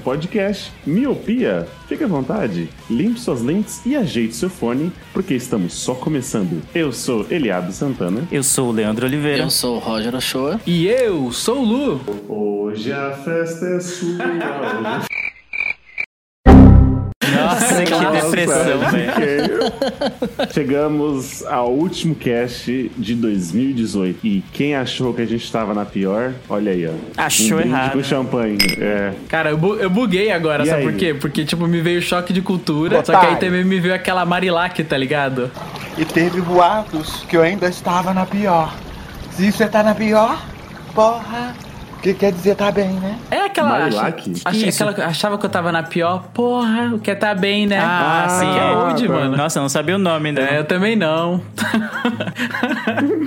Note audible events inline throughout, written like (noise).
Podcast Miopia. Fique à vontade, limpe suas lentes e ajeite seu fone, porque estamos só começando. Eu sou Eliabe Santana. Eu sou o Leandro Oliveira. Eu sou o Roger Ochoa. E eu sou o Lu. Hoje a festa é sua. (laughs) Nossa, que Nossa, depressão, velho. Chegamos ao último cast de 2018. E quem achou que a gente estava na pior, olha aí, ó. Achou um errado. com champanhe. É. Cara, eu, bu- eu buguei agora, E sabe aí? por quê? Porque, tipo, me veio choque de cultura, só que Otário. aí também me veio aquela Marilac, tá ligado? E teve boatos que eu ainda estava na pior. Se você tá na pior, porra, que quer dizer tá bem, né? É aquela. Marilac? ach- achei Isso. aquela- achava que eu tava na pior. Porra, o que tá bem, né? Ah, Isso sim, é é. old, tá. mano. Nossa, eu não sabia o nome, né? É, eu também não. (laughs)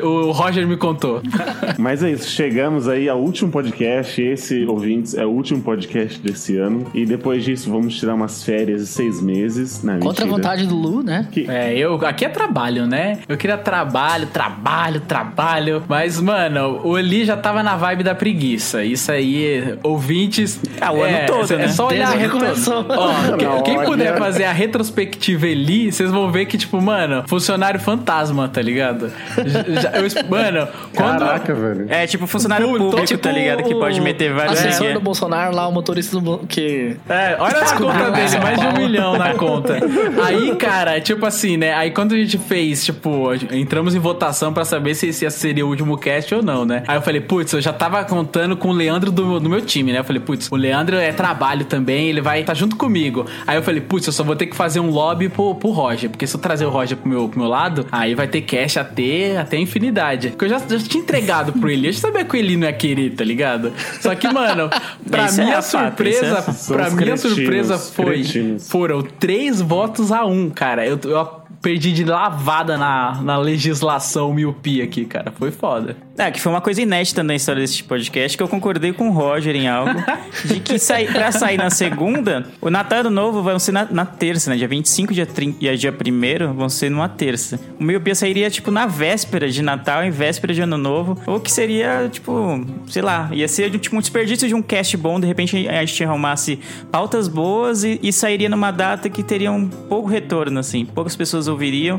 o, Roger me contou. (laughs) Mas é isso, chegamos aí ao último podcast. Esse, ouvintes, é o último podcast desse ano. E depois disso, vamos tirar umas férias de seis meses. Não, Contra a vontade do Lu, né? Que- É, eu. Aqui é trabalho, né? Eu queria trabalho, trabalho, trabalho. Mas, mano, o Eli já tava na vibe da preguiça. Isso aí, ouvintes. Ah, o ano é, todo, é né? só olhar a Desde que retro... começou. Ó, (laughs) quem- quem puder fazer a retrospectiva Eli, vocês vão ver que, tipo, mano, funcionário fantasma, tá ligado? (laughs) Já- eu- mano, quando. Caraca, velho. É tipo funcionário Pô, tô público, tipo tá ligado? Que pode meter vários. Assessor É. do Bolsonaro lá, o motorista do... Que... É, olha a conta dele, mais de um milhão na conta. Aí, cara, tipo assim, né? Aí quando a gente fez, tipo, entramos em votação pra saber se esse seria o último cast ou não, né? Aí eu falei, putz, eu já tava contando com o Leandro do, do meu time, né? Eu falei, putz, o Leandro é trabalho também, ele vai estar junto comigo. Aí eu falei, putz, eu só vou ter que fazer um lobby pro, pro Roger, porque se eu trazer o Roger pro meu, pro meu lado, aí vai ter cast até, até infinidade. Porque eu já, já tinha entregado pro ele, eu já sabia que o Eli não ia querer, tá ligado? Só que, mano, pra Isso é minha fato, surpresa, é- pra minha cretinos, surpresa foi cretinos. foram três votos a um, cara. Eu, eu perdi de lavada na, na legislação miopia aqui, cara. Foi foda. Ah, que foi uma coisa inédita na história desse podcast, que eu concordei com o Roger em algo, (laughs) de que sai, pra sair na segunda, o Natal e Ano Novo vão ser na, na terça, né? Dia 25 dia 30, e dia 1 vão ser numa terça. O Miopia sairia, tipo, na véspera de Natal e véspera de Ano Novo, ou que seria, tipo, sei lá, ia ser tipo, um desperdício de um cast bom, de repente a gente arrumasse pautas boas e, e sairia numa data que teria um pouco retorno, assim, poucas pessoas ouviriam.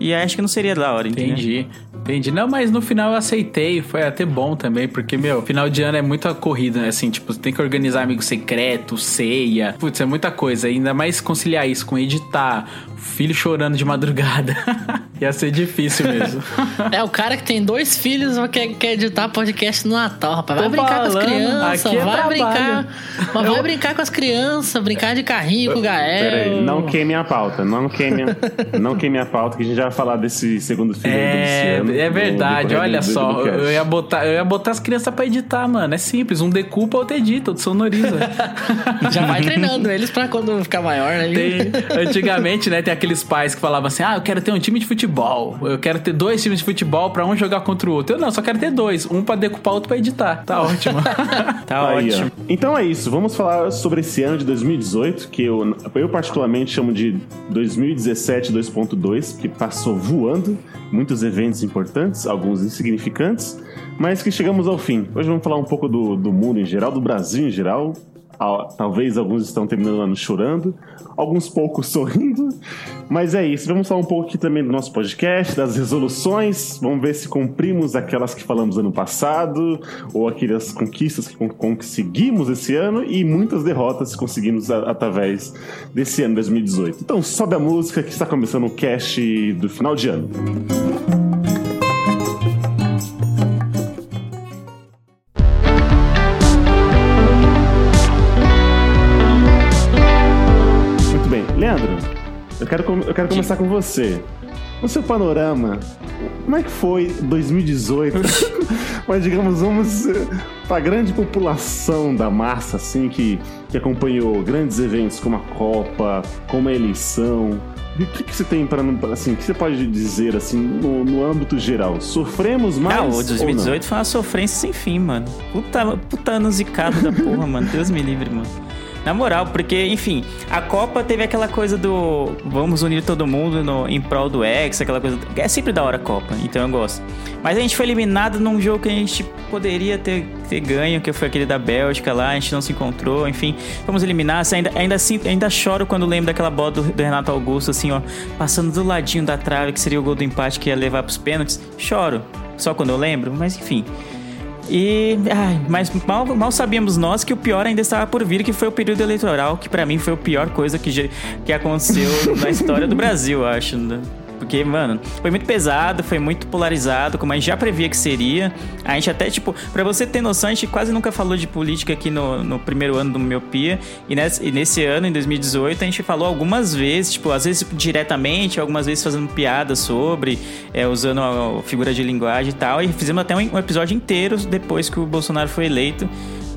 E acho que não seria da hora, entendeu? Entendi. Entendi. Não, mas no final eu aceitei. Foi até bom também, porque, meu, final de ano é muita corrida, né? Assim, tipo, tem que organizar amigo secreto, ceia. Putz, é muita coisa. Ainda mais conciliar isso com editar, filho chorando de madrugada. (laughs) Ia ser difícil (laughs) mesmo. É o cara que tem dois filhos e quer, quer editar podcast no Natal, rapaz. Vai Tô brincar com as falando, crianças, aqui é vai trabalho. brincar. Mas vai brincar com as crianças, brincar de carrinho com o Gael. Pera aí, não queime a pauta, não queime, a- não queime a pauta, que a gente já vai falar desse segundo filho do É, Luciano. é verdade, olha do- só. do cast. Eu ia, botar, eu ia botar as crianças pra editar, mano. É simples. Um decupa, outro edita, outro sonoriza. (laughs) Já vai treinando eles pra quando ficar maior, né? Tem- antigamente, né, tem aqueles pais que falavam assim: ah, eu quero ter um time de futebol. Eu quero ter dois times de futebol pra um jogar contra o outro. Eu não, só quero ter dois. Um pra decupar, outro pra editar. Tá ótimo. (laughs) Tá Aí, ó. ótimo. Então é isso, vamos falar sobre esse ano de 2018, que eu, eu particularmente chamo de 2017 2.2, que passou voando, muitos eventos importantes, alguns insignificantes, mas que chegamos ao fim. Hoje vamos falar um pouco do, do mundo em geral, do Brasil em geral, Talvez alguns estão terminando o ano chorando, alguns poucos (laughs) sorrindo. Mas é isso. Vamos falar um pouco aqui também do nosso podcast, das resoluções. Vamos ver se cumprimos aquelas que falamos ano passado, ou aquelas conquistas que con- conseguimos esse ano, e muitas derrotas que conseguimos através desse ano 2018. Então sobe a música que está começando o cast do final de ano. Muito quero, eu quero começar com você. No seu panorama, como é que foi 2018? (laughs) Mas, digamos, vamos para a grande população da massa, assim, que, que acompanhou grandes eventos como a Copa, como a eleição. O que, que você tem para, assim, o que você pode dizer, assim, no, no âmbito geral? Sofremos mais ou o não? 2018 foi uma sofrência sem fim, mano. Puta, puta ano zicado da porra, mano. Deus me livre, mano. Na moral, porque, enfim, a Copa teve aquela coisa do vamos unir todo mundo no, em prol do ex, aquela coisa. É sempre da hora a Copa, então eu gosto. Mas a gente foi eliminado num jogo que a gente poderia ter, ter ganho, que foi aquele da Bélgica lá, a gente não se encontrou, enfim, fomos eliminados. Ainda, ainda assim, ainda choro quando lembro daquela bola do, do Renato Augusto, assim, ó, passando do ladinho da trave, que seria o gol do empate que ia levar pros pênaltis. Choro, só quando eu lembro, mas enfim. E, ai, mas mal, mal sabíamos nós que o pior ainda estava por vir, que foi o período eleitoral, que pra mim foi a pior coisa que, que aconteceu na história do Brasil, acho. Porque, mano, foi muito pesado, foi muito polarizado, como a gente já previa que seria. A gente até, tipo, pra você ter noção, a gente quase nunca falou de política aqui no, no primeiro ano do Miopia. E nesse, e nesse ano, em 2018, a gente falou algumas vezes, tipo, às vezes diretamente, algumas vezes fazendo piada sobre, é, usando a figura de linguagem e tal. E fizemos até um, um episódio inteiro depois que o Bolsonaro foi eleito.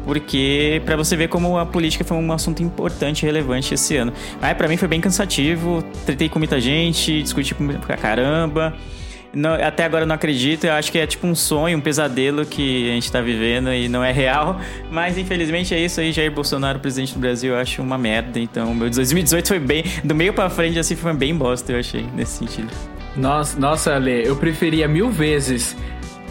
Porque pra você ver como a política foi um assunto importante e relevante esse ano. Mas pra mim foi bem cansativo, tretei com muita gente, discuti com- pra caramba. Não- até agora não acredito, eu acho que é tipo um sonho, um pesadelo que a gente tá vivendo e não é real. (laughs) Mas infelizmente é isso aí, Jair Bolsonaro, presidente do Brasil, eu acho uma merda. Então, meu 2018 foi bem, do meio pra frente assim, foi bem bosta, eu achei, nesse sentido. Nossa, nossa, Ale, eu preferia mil vezes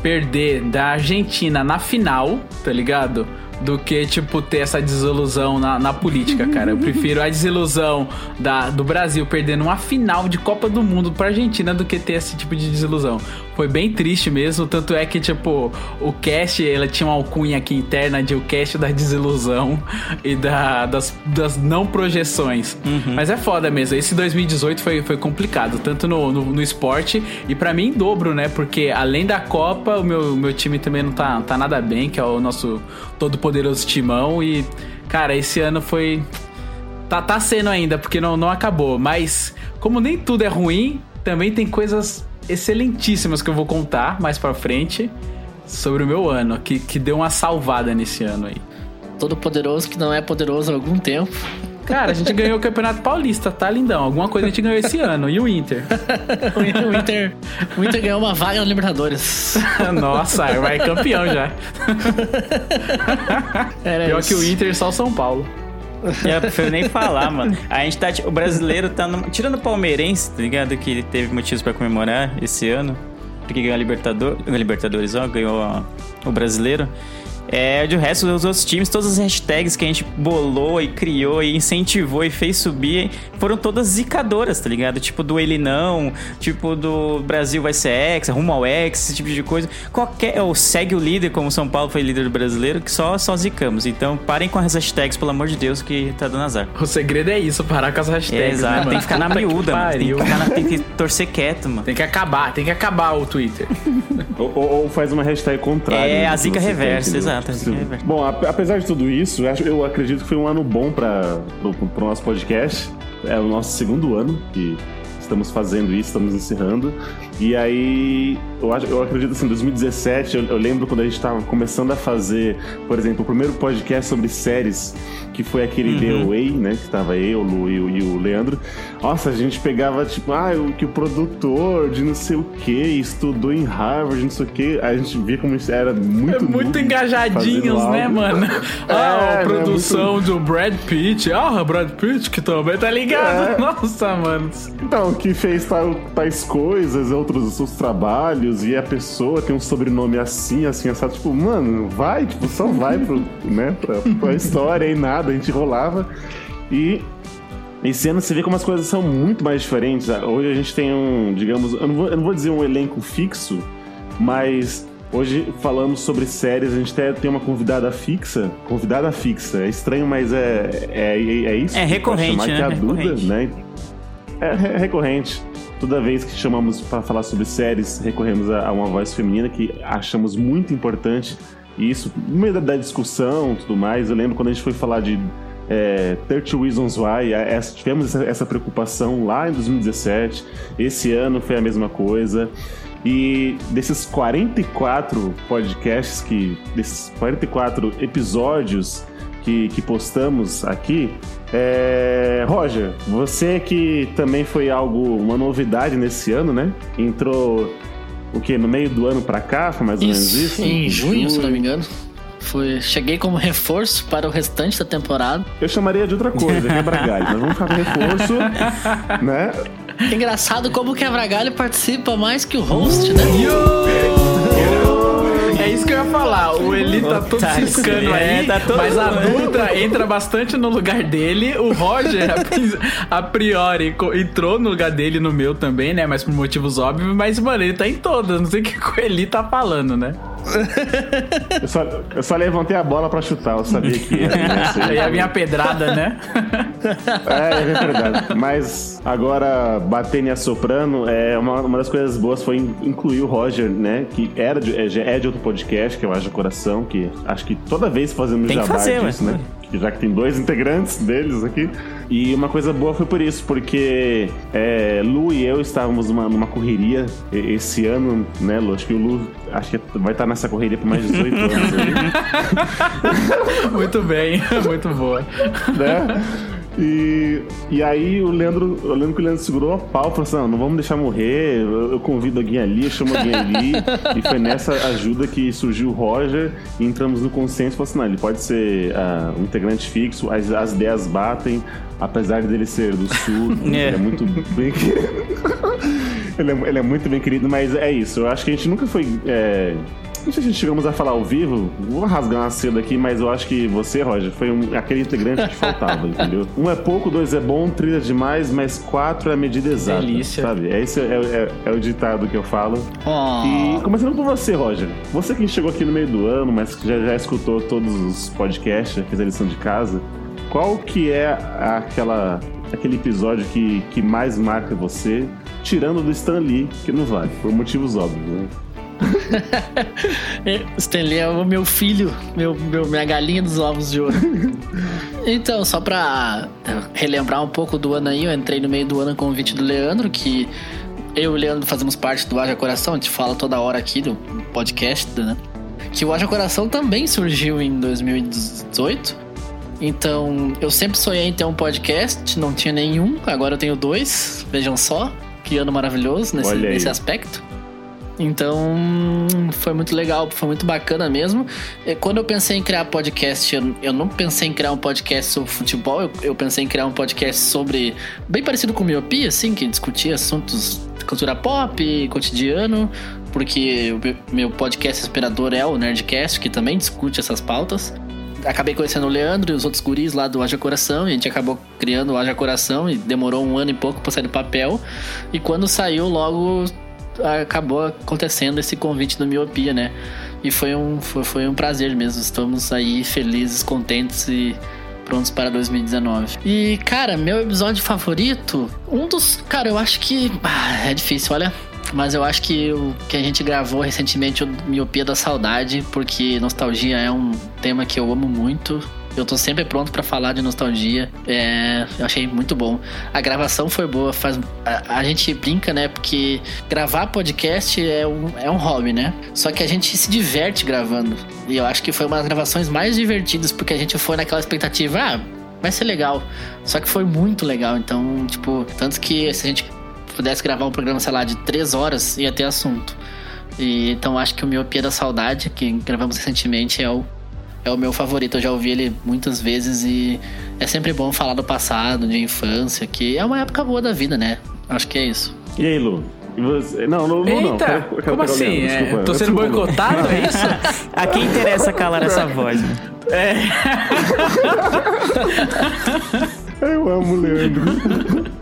perder da Argentina na final, tá ligado? Do que, tipo, ter essa desilusão na, na política, cara. Eu prefiro a desilusão da, do Brasil perdendo uma final de Copa do Mundo pra Argentina do que ter esse tipo de desilusão. Foi bem triste mesmo, tanto é que, tipo, o cast, ela tinha uma alcunha aqui interna de o cast da desilusão e da, das, das não projeções. Mas é foda mesmo, esse 2018 foi, foi complicado, tanto no, no, no esporte e pra mim em dobro, né? Porque além da Copa, o meu, meu time também não tá, tá nada bem, que é o nosso todo poderoso timão. E, cara, esse ano foi. Tá, tá sendo ainda, porque não, não acabou. Mas, como nem tudo é ruim, também tem coisas excelentíssimas que eu vou contar mais pra frente sobre o meu ano, que, que deu uma salvada nesse ano aí. Todo poderoso que não é poderoso há algum tempo. Cara, a gente ganhou o Campeonato Paulista, tá lindão? Alguma coisa a gente ganhou esse ano. E o Inter? (laughs) O Inter, o Inter, ganhou uma vaga na Libertadores. (laughs) Nossa, vai campeão já. Era Pior isso. que o Inter, só o São Paulo. É, eu prefiro nem falar, mano. A gente tá. tipo, O brasileiro tá. numa- Tirando o palmeirense, tá ligado? Que ele teve motivos pra comemorar esse ano. Porque ganhou a Libertador, Libertadores, ó, ganhou a- o brasileiro. É, de resto dos outros times, todas as hashtags que a gente bolou e criou e incentivou e fez subir foram todas zicadoras, tá ligado? Tipo do ele não, tipo do Brasil vai ser ex, rumo ao ex, esse tipo de coisa. Qualquer. Ou segue o líder, como São Paulo foi líder do brasileiro, que só, só zicamos. Então parem com as hashtags, pelo amor de Deus, que tá dando azar. O segredo é isso, parar com as hashtags. É, né, exato, mano? tem que ficar na miúda, mano. Tem que, na- tem que torcer quieto, mano. Tem que acabar, tem que acabar o Twitter. (laughs) Ou, ou- ou faz uma hashtag contrária. É, né, a zica reversa, exato, a zica Sim. reversa. Bom, ap- apesar de tudo isso, eu acredito que foi um ano bom para o nosso podcast. É o nosso segundo ano que estamos fazendo isso, estamos encerrando. E aí, eu, acho, eu acredito assim, 2017, eu, eu lembro quando a gente estava começando a fazer, por exemplo, o primeiro podcast sobre séries, que foi aquele The Away, né? Que tava eu, o Lu e o, e o Leandro. Nossa, a gente pegava, tipo, ah, o que o produtor de não sei o que estudou em Harvard, não sei o que. A gente via como isso era muito. É muito engajadinhos, né, mano? (laughs) É, ah, né, a produção do Brad Pitt. Ah, Brad Pitt que também tá ligado. É. (laughs) Nossa, mano. Então, que fez tal, tais coisas, outros, outros trabalhos, e a pessoa tem um sobrenome assim, assim, assado. Tipo, mano, vai, tipo, só vai pro, (laughs) né, pra, pra história e nada. A gente rolava. E esse ano você vê como as coisas são muito mais diferentes. Hoje a gente tem um, digamos, eu não vou, eu não vou dizer um elenco fixo, mas hoje falamos sobre séries, a gente até tem uma convidada fixa. Convidada fixa, é estranho, mas é, é, é isso. É recorrente, né? Que é a Duda, Recorrente. né? É re- recorrente. Toda vez que chamamos para falar sobre séries, recorremos a, uma voz feminina que achamos muito importante. E isso, no meio da, discussão e tudo mais, eu lembro quando a gente foi falar de é, 30 Reasons Why, essa- tivemos essa, essa preocupação lá em 2017. Esse ano foi a mesma coisa. E desses 44 podcasts que. desses 44 episódios que, que postamos aqui. É, Roger, você que também foi algo, uma novidade nesse ano, né? Entrou o que? No meio do ano pra cá? Foi mais ou menos isso? Em junho, se não me engano. Foi, cheguei como reforço para o restante da temporada. Eu chamaria de outra coisa, quebra-galho. Mas vamos ficar com reforço, (laughs) né? Engraçado como o Quebra-Galho participa mais que o host, né? É isso que eu ia falar. O Eli tá todo Tá, ciscando (laughs) é, aí, tá todo- mas a Duda entra bastante no lugar dele. O Roger, a pri- a priori, entrou no lugar dele no meu também, né? Mas por motivos óbvios. Mas, mano, ele tá em todas. Não sei o que o Eli tá falando, né? Eu só, eu só levantei a bola pra chutar, eu sabia que ia. (laughs) a minha pedrada, né? É, é verdade. Mas agora, batendo e assoprando, é, uma, uma das coisas boas foi in- incluir o Roger, né? Que era de, é, é de outro podcast, que é o Haja Coração, que acho que toda vez fazemos Tem jabá fazer, disso, ué. né? Já que tem dois integrantes deles aqui. E uma coisa boa foi por isso, porque é, Lu e eu estávamos numa, numa correria esse ano, né, Lu? Acho que o Lu acho que vai estar nessa correria por mais de 18 anos. (laughs) Muito bem, (laughs) muito boa. né? E, e aí o Leandro, eu lembro que o Leandro segurou a pau falou assim: não, não vamos deixar morrer, eu, eu convido alguém ali, eu chamo alguém ali. (laughs) e foi nessa ajuda que surgiu o Roger e entramos no consenso e falou assim: não, ele pode ser ah, um integrante fixo, as, as ideias batem, apesar dele ser do sul, (laughs) É. ele é muito bem (laughs) ele, é, ele é muito bem querido, mas é isso. Eu acho que a gente nunca foi. é, Não sei se chegamos a falar ao vivo, vou rasgar uma seda aqui, mas eu acho que você, Roger, foi um- aquele integrante que faltava, (laughs) entendeu? Um é pouco, dois é bom, três é demais, mas quatro é a medida exata. Delícia. Sabe? É Esse é, é- é o ditado que eu falo. Oh. E começando por você, Roger. Você que chegou aqui no meio do ano, mas que já, já escutou todos os podcasts, já fez a lição de casa, qual que é aquela, aquele episódio que, que mais marca você, tirando do Stan Lee, que não vale, por motivos óbvios, né? (laughs) Stanley é o meu filho, meu, meu, minha galinha dos ovos de ouro. (laughs) então, só pra relembrar um pouco do ano aí, eu entrei no meio do ano com o convite do Leandro, que eu e o Leandro fazemos parte do Haja Coração, a gente fala toda hora aqui do podcast, né? Que o Haja Coração também surgiu em 2018. Então, eu sempre sonhei em ter um podcast, não tinha nenhum, agora eu tenho dois, vejam só, que ano maravilhoso nesse, nesse aspecto. Então, foi muito legal, foi muito bacana mesmo. E Quando eu pensei em criar podcast, eu, não pensei em criar um podcast sobre futebol, eu, eu pensei em criar um podcast sobre. bem parecido com miopia, assim, que discutia assuntos de cultura pop, cotidiano, porque o meu- podcast inspirador é o Nerdcast, que também discute essas pautas. Acabei conhecendo o Leandro e os outros guris lá do Haja Coração, e a gente acabou criando o Haja Coração, e demorou um ano e pouco pra sair do papel. E quando saiu, logo acabou acontecendo esse convite do Miopia, né? E foi um, foi, foi um prazer mesmo. Estamos aí felizes, contentes e prontos para 2019. E, cara, meu episódio favorito, um dos. Cara, eu acho que. ah, é difícil, olha. Mas eu acho que o que a gente gravou recentemente, o Miopia da Saudade, porque nostalgia é um tema que eu amo muito. Eu tô sempre pronto pra falar de nostalgia. É, eu achei muito bom. A gravação foi boa. Faz, a, a gente brinca, né? Porque gravar podcast é um, é um hobby, né? Só que a gente se diverte gravando. E eu acho que foi uma das gravações mais divertidas, porque a gente foi naquela expectativa, ah, vai ser legal. Só que foi muito legal. Então, tipo, tanto que se a gente pudesse gravar um programa, sei lá, de três horas, ia ter assunto. E, então acho que o Miopia da Saudade, que gravamos recentemente, é o, é o meu favorito. Eu já ouvi ele muitas vezes e É sempre bom falar do passado, de infância, que é uma época boa da vida, né? Acho que é isso. E aí, Lu? E você- Não, Lu, Lu não. Eita, Quero- quero como assim? É, tô sendo boicotado, é isso? (laughs) A quem interessa calar essa voz, né? (laughs) Eu amo o Leandro.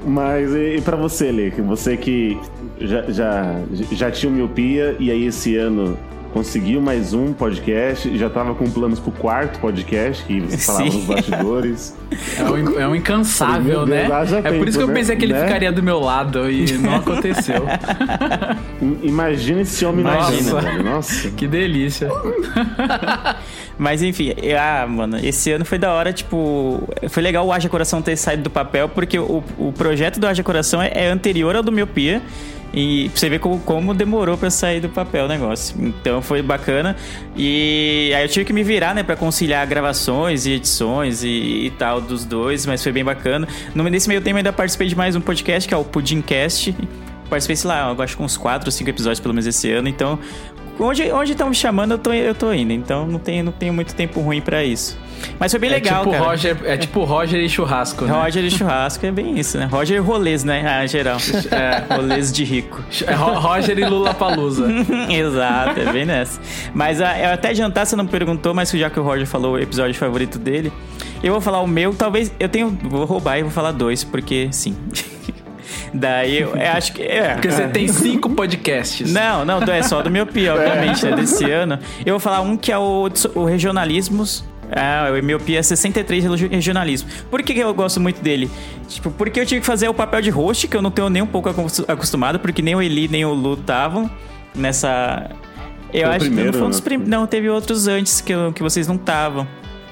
Mas e, e pra você, Lê? Você que já, já, já tinha miopia e aí esse ano conseguiu mais um podcast, já tava com planos pro quarto podcast, que você falava Sim. nos bastidores. É um, é um incansável, Meu Deus, né? É por tempo, isso que eu né? pensei que ele Né? ficaria do meu lado e não (laughs) aconteceu. Imagina esse homem Nossa. Nossa. velho. Nossa. que delícia. (laughs) Mas enfim, eu- ah, mano, esse ano foi da hora, tipo. Foi legal o Haja Coração ter saído do papel, porque o, o projeto do Haja Coração é, é anterior ao do Miopia. E pra você ver como, como demorou pra sair do papel o negócio. Então foi bacana. E aí eu tive que me virar, né, pra conciliar gravações e edições e, e tal dos dois, mas foi bem bacana. No, nesse meio tempo ainda participei de mais um podcast, que é o Pudimcast. Participei, sei lá, eu acho que uns 4 ou 5 episódios pelo menos esse ano, então Onde onde estão me chamando, eu tô, eu tô indo. Então não tenho, não tenho muito tempo ruim pra isso. Mas foi bem legal, é tipo cara. Roger, é tipo Roger e churrasco, né? Roger e churrasco é bem isso, né? Roger e rolês, né? Ah, geral. (laughs) É, rolês de rico. É Ro- Roger e Lula Palusa. (laughs) Exato, é bem nessa. Mas ah, eu até jantar, você não perguntou, mas já que o Roger falou o episódio favorito dele, eu vou falar o meu. Talvez eu tenho. Vou roubar e vou falar dois, porque sim. (laughs) Daí eu, eu acho que. É, Porque você tem cinco podcasts. Não, não, é só do Miopia, (laughs) obviamente, é desse ano. Eu vou falar um que é o, o Regionalismos. Ah, o Miopia 63 Regi- Regionalismo. Por que que eu gosto muito dele? Tipo, porque eu tive que fazer o papel de host, que eu não tenho nem um pouco acos- acostumado, porque nem o Eli nem o Lu estavam nessa. Eu Foi acho primeiro, que não foi um dos né? prim... Não, teve outros antes que, eu- que vocês não estavam.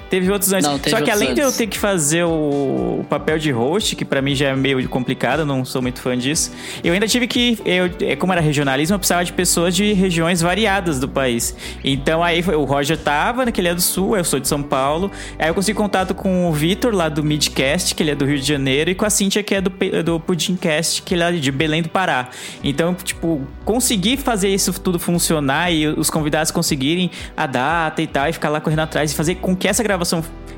Teve outros antes. Não, teve Só que além de eu antes. ter que fazer o, papel de host, que pra mim já é meio complicado, eu não sou muito fã disso, eu ainda tive que. Eu, é, como era regionalismo, eu precisava de pessoas de regiões variadas do país. Então aí o Roger tava, né, que ele é do Sul, eu sou de São Paulo. Aí eu consegui contato com o Vitor, lá do Midcast, que ele é do Rio de Janeiro, e com a Cintia, que é do, do Pudimcast, que ele é de Belém do Pará. Então, tipo, consegui fazer isso tudo funcionar e os convidados conseguirem a data e tal, e ficar lá correndo atrás e fazer com que essa gravação,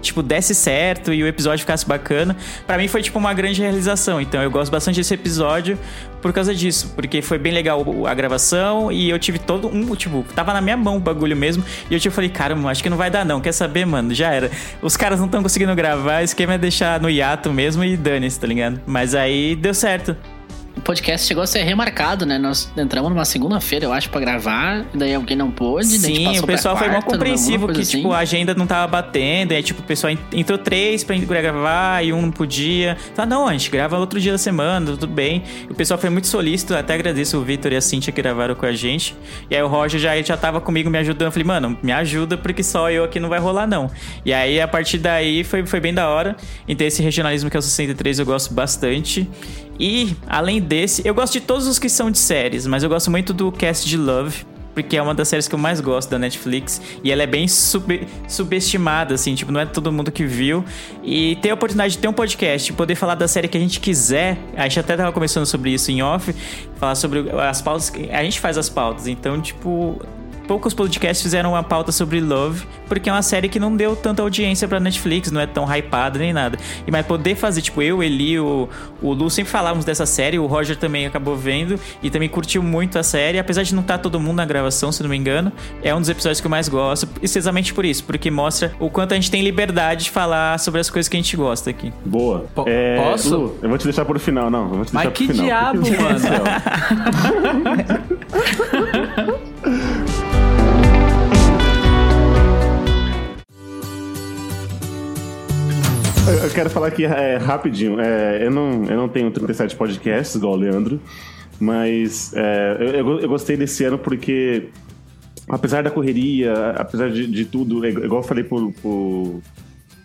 tipo, desse certo e o episódio ficasse bacana. Pra mim foi, tipo, uma grande realização. Então, eu gosto bastante desse episódio por causa disso, porque foi bem legal a gravação e eu tive todo um, tipo, tava na minha mão o bagulho mesmo. E eu tipo, falei, cara, acho que não vai dar não. Quer saber, mano? Já era. Os caras não estão conseguindo gravar, o esquema é deixar no hiato mesmo e dane-se, tá ligado? Mas aí deu certo. O podcast chegou a ser remarcado, né? Nós entramos numa segunda-feira, eu acho, pra gravar. Daí alguém não pôde. Sim, o pessoal pra foi mal quarta, compreensivo que, coisa tipo, assim. a agenda não tava batendo. Aí, tipo, o pessoal en- entrou três pra gravar e um não podia. Tá, não, a gente grava outro dia da semana, tudo bem. E o pessoal foi muito solícito, até agradeço o Vitor e a Cintia que gravaram com a gente. E aí o Roger já, já tava comigo me ajudando. Eu falei, mano, me ajuda porque só eu aqui não vai rolar, não. E aí, a partir daí, foi, foi bem da hora. Então, esse regionalismo que é o 63 eu gosto bastante. E, além desse, eu gosto de todos os que são de séries, mas eu gosto muito do Cast de Love, porque é uma das séries que eu mais gosto da Netflix. E ela é bem sub- subestimada, assim, tipo, não é todo mundo que viu. E ter a oportunidade de ter um podcast, poder falar da série que a gente quiser. A gente até tava conversando sobre isso em off, falar sobre as pautas. A gente faz as pautas, então, tipo. Poucos podcasts fizeram uma pauta sobre Love, porque é uma série que não deu tanta audiência pra Netflix, não é tão hypada nem nada. E mas poder fazer, tipo, eu, Eli, o, o Lu sempre falávamos dessa série, o Roger também acabou vendo e também curtiu muito a série, apesar de não estar todo mundo na gravação, se não me engano. É um dos episódios que eu mais gosto, precisamente por isso, porque mostra o quanto a gente tem liberdade de falar sobre as coisas que a gente gosta aqui. Boa. Po- É, posso? Lu, eu vou te deixar pro final, não. Eu vou te Mas deixar que pro final. diabo, mano? (laughs) Eu- quero falar aqui é, rapidinho. É, eu, não, eu não tenho 37 podcasts, igual o Leandro, mas é, eu, eu- gostei desse ano porque, apesar da correria, apesar de, de tudo, é igual eu falei pro, pro-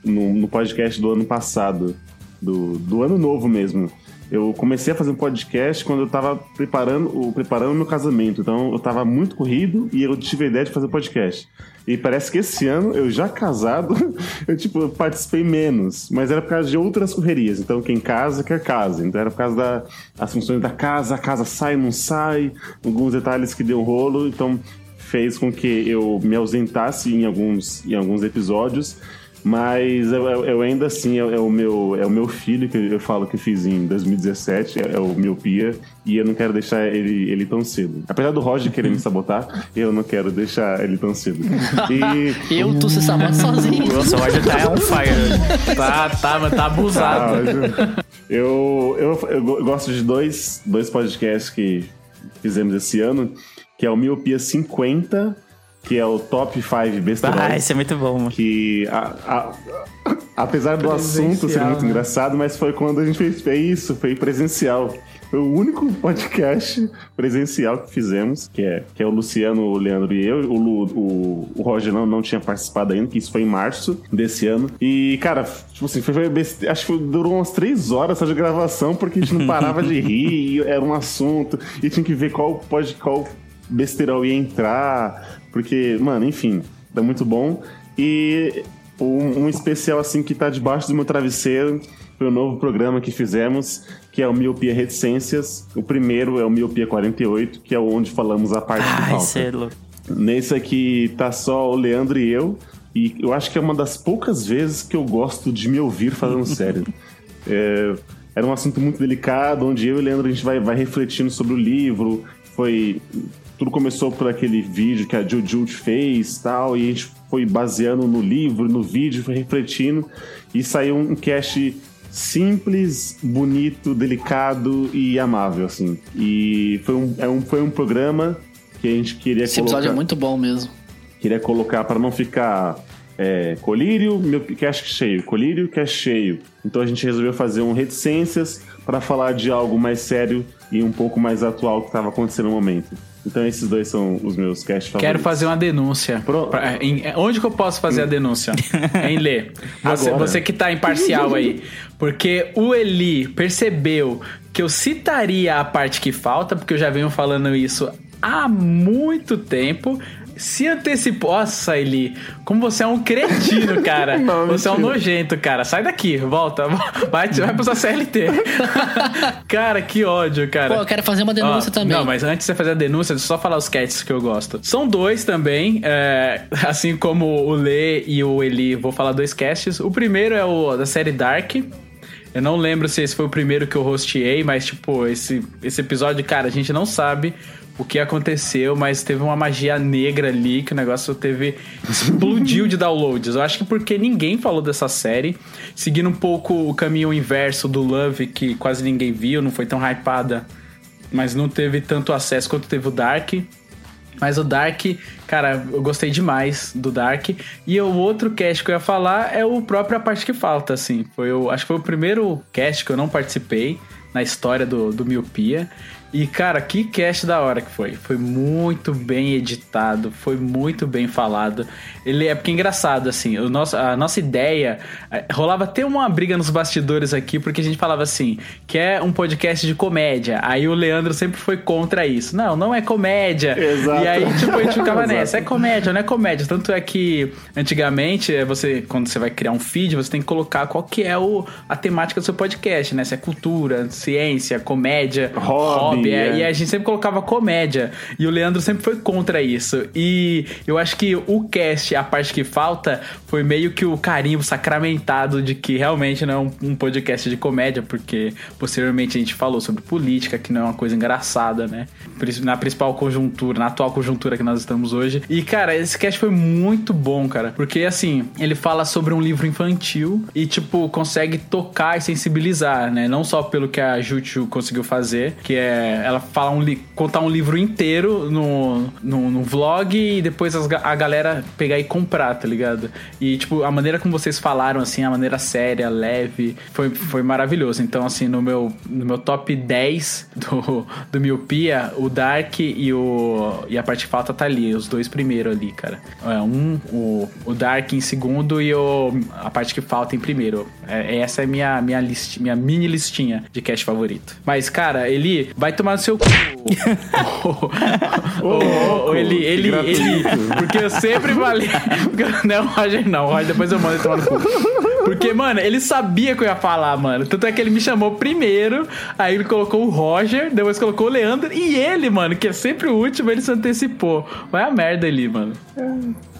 no, no podcast do ano passado, do, do ano novo mesmo. Eu comecei a fazer um podcast quando eu tava preparando o preparando o meu casamento. Então eu tava muito corrido e eu tive a ideia de fazer podcast. E parece que esse ano, eu já casado, (laughs) eu tipo, participei menos. Mas era por causa de outras correrias. Então quem casa, quer casa. Então era por causa das as funções da casa, a casa sai, não sai, alguns detalhes que deu rolo. Então fez com que eu me ausentasse em alguns, em alguns episódios. Mas eu, eu- eu ainda assim, é, é o meu, é o meu filho que eu falo que fiz em 2017, é, é o Miopia, e eu não quero deixar ele, ele tão cedo. Apesar do Roger querer me sabotar, (laughs) eu não quero deixar ele tão cedo. E (laughs) Eu, tu se sabota sozinho. Nossa, o Roger tá on fire. Tá, tá, mas tá abusado. Ah, eu, eu, eu go- gosto de dois, dois podcasts que fizemos esse ano, que é o Miopia 50, que é o Top 5 Besterol. Ah, esse é muito bom, mano. que a- a- apesar do assunto ser muito né? engraçado, mas foi quando a gente fez, fez isso, foi presencial. Foi o único podcast presencial que fizemos, que é, que é o Luciano, o Leandro e eu. O, Lu- o, o Roger não, não tinha participado ainda, que isso foi em março desse ano. E, cara, tipo assim, foi, foi acho que durou umas três horas só de gravação, porque a gente não (laughs) parava de rir, e era um assunto, e tinha que ver qual, pode, qual besterol ia entrar, porque, mano, enfim, é muito bom. E um, um especial assim que tá debaixo do meu travesseiro foi o novo programa que fizemos, que é o Miopia Reticências. O primeiro é o Miopia 48, que é onde falamos a parte que Ah, falta. Nesse aqui tá só o Leandro e eu. E eu acho que é uma das poucas vezes que eu gosto de me ouvir falando (laughs) sério. É, era um assunto muito delicado, onde eu e o Leandro a gente vai, vai refletindo sobre o livro. Foi. Tudo começou por aquele vídeo que a Juju fez tal, e a gente foi baseando no livro, no vídeo, foi refletindo, e saiu um cast simples, bonito, delicado e amável, assim. E foi um, é um, foi um programa que a gente queria Esse episódio é colocar- muito bom mesmo. Queria colocar para não ficar é, colírio, meu cache cheio, colírio, cache cheio. Então a gente resolveu fazer um reticências para falar de algo mais sério e um pouco mais atual que estava acontecendo no momento. Então esses dois são os meus caches favoritos. Quero fazer uma denúncia. Pro- Pra- em- onde que eu posso fazer a denúncia? (laughs) em Lê. Você, Agora. você que tá imparcial aí. Porque o Eli percebeu que eu citaria a parte que falta, porque eu já venho falando isso há muito tempo. Se antecipou. Nossa, Eli, como você é um cretino, cara. (laughs) Não, você é um mentira. nojento, cara. Sai daqui, volta. (laughs) Vai, vai pro sua CLT. (laughs) cara, que ódio, cara. Pô, eu quero fazer uma denúncia Ó, também. Não, mas antes de você fazer a denúncia, deixa eu só falar os cats que eu gosto. São dois também, é, assim como o Lê e o Eli, vou falar dois casts. O primeiro é o da série Dark. Eu não lembro se esse foi o primeiro que eu hosteei, mas, tipo, esse, esse episódio, cara, a gente não sabe o que aconteceu, mas teve uma magia negra ali que o negócio teve. explodiu de downloads. Eu acho que porque ninguém falou dessa série, seguindo um pouco o caminho inverso do Love, que quase ninguém viu, não foi tão hypada mas não teve tanto acesso quanto teve o Dark. Mas o Dark, cara, eu gostei demais do Dark. E o outro cast que eu ia falar é o próprio A Parte Que Falta, assim. Foi o, acho que foi o primeiro cast que eu não participei na história do, do Miopia. E, cara, que cast da hora que foi. Foi muito bem editado, foi muito bem falado. Ele é porque é engraçado, assim, o nosso, a nossa ideia. eh, Rolava até uma briga nos bastidores aqui, porque a gente falava assim: que é um podcast de comédia. Aí o Leandro sempre foi contra isso. Não, não é comédia. Exato. E aí, tipo, a gente ficava (laughs) nessa. É comédia, não é comédia. Tanto é que antigamente, eh, você, quando você vai criar um feed, você tem que colocar qual que é o, a temática do seu podcast, né? Se é cultura, ciência, comédia, Hobby, é. é. E a gente sempre colocava comédia. E o Leandro sempre foi contra isso. E eu acho que o cast, a parte que falta, foi meio que o carimbo sacramentado de que realmente não é um, podcast de comédia, porque posteriormente a gente falou sobre política, que não é uma coisa engraçada, né? Na principal conjuntura, na atual conjuntura que nós estamos hoje. E, cara, esse cast foi muito bom, cara. Porque, assim, ele fala sobre um livro infantil e, tipo, consegue tocar e sensibilizar, né? Não só pelo que a Jutsu conseguiu fazer, que é ela fala um contar um livro inteiro no, no, no vlog e depois as a galera pegar e comprar, tá ligado? E, tipo, a maneira como vocês falaram, assim, a maneira séria, leve, foi, foi maravilhoso. Então, assim, no meu, no meu top 10 do, do Miopia, o Dark e, o, e a parte falta tá ali, os dois primeiros ali, cara. É, um, o, o Dark em segundo e o, a parte que falta em primeiro. É, essa é minha, minha, list, minha mini listinha de cast favorito. Mas, cara, ele vai tomar no seu cu. Ô, ô, ô, ele, ele, ele. Porque eu sempre falei. (laughs) Não, o Roger não. O Roger depois eu mando ele tomar no cu. Porque, mano, ele sabia que eu ia falar, mano. Tanto é que ele me chamou primeiro, aí ele colocou o Roger, depois colocou o Leandro, e ele, mano, que é sempre o último, ele se antecipou. Vai a merda ali, mano.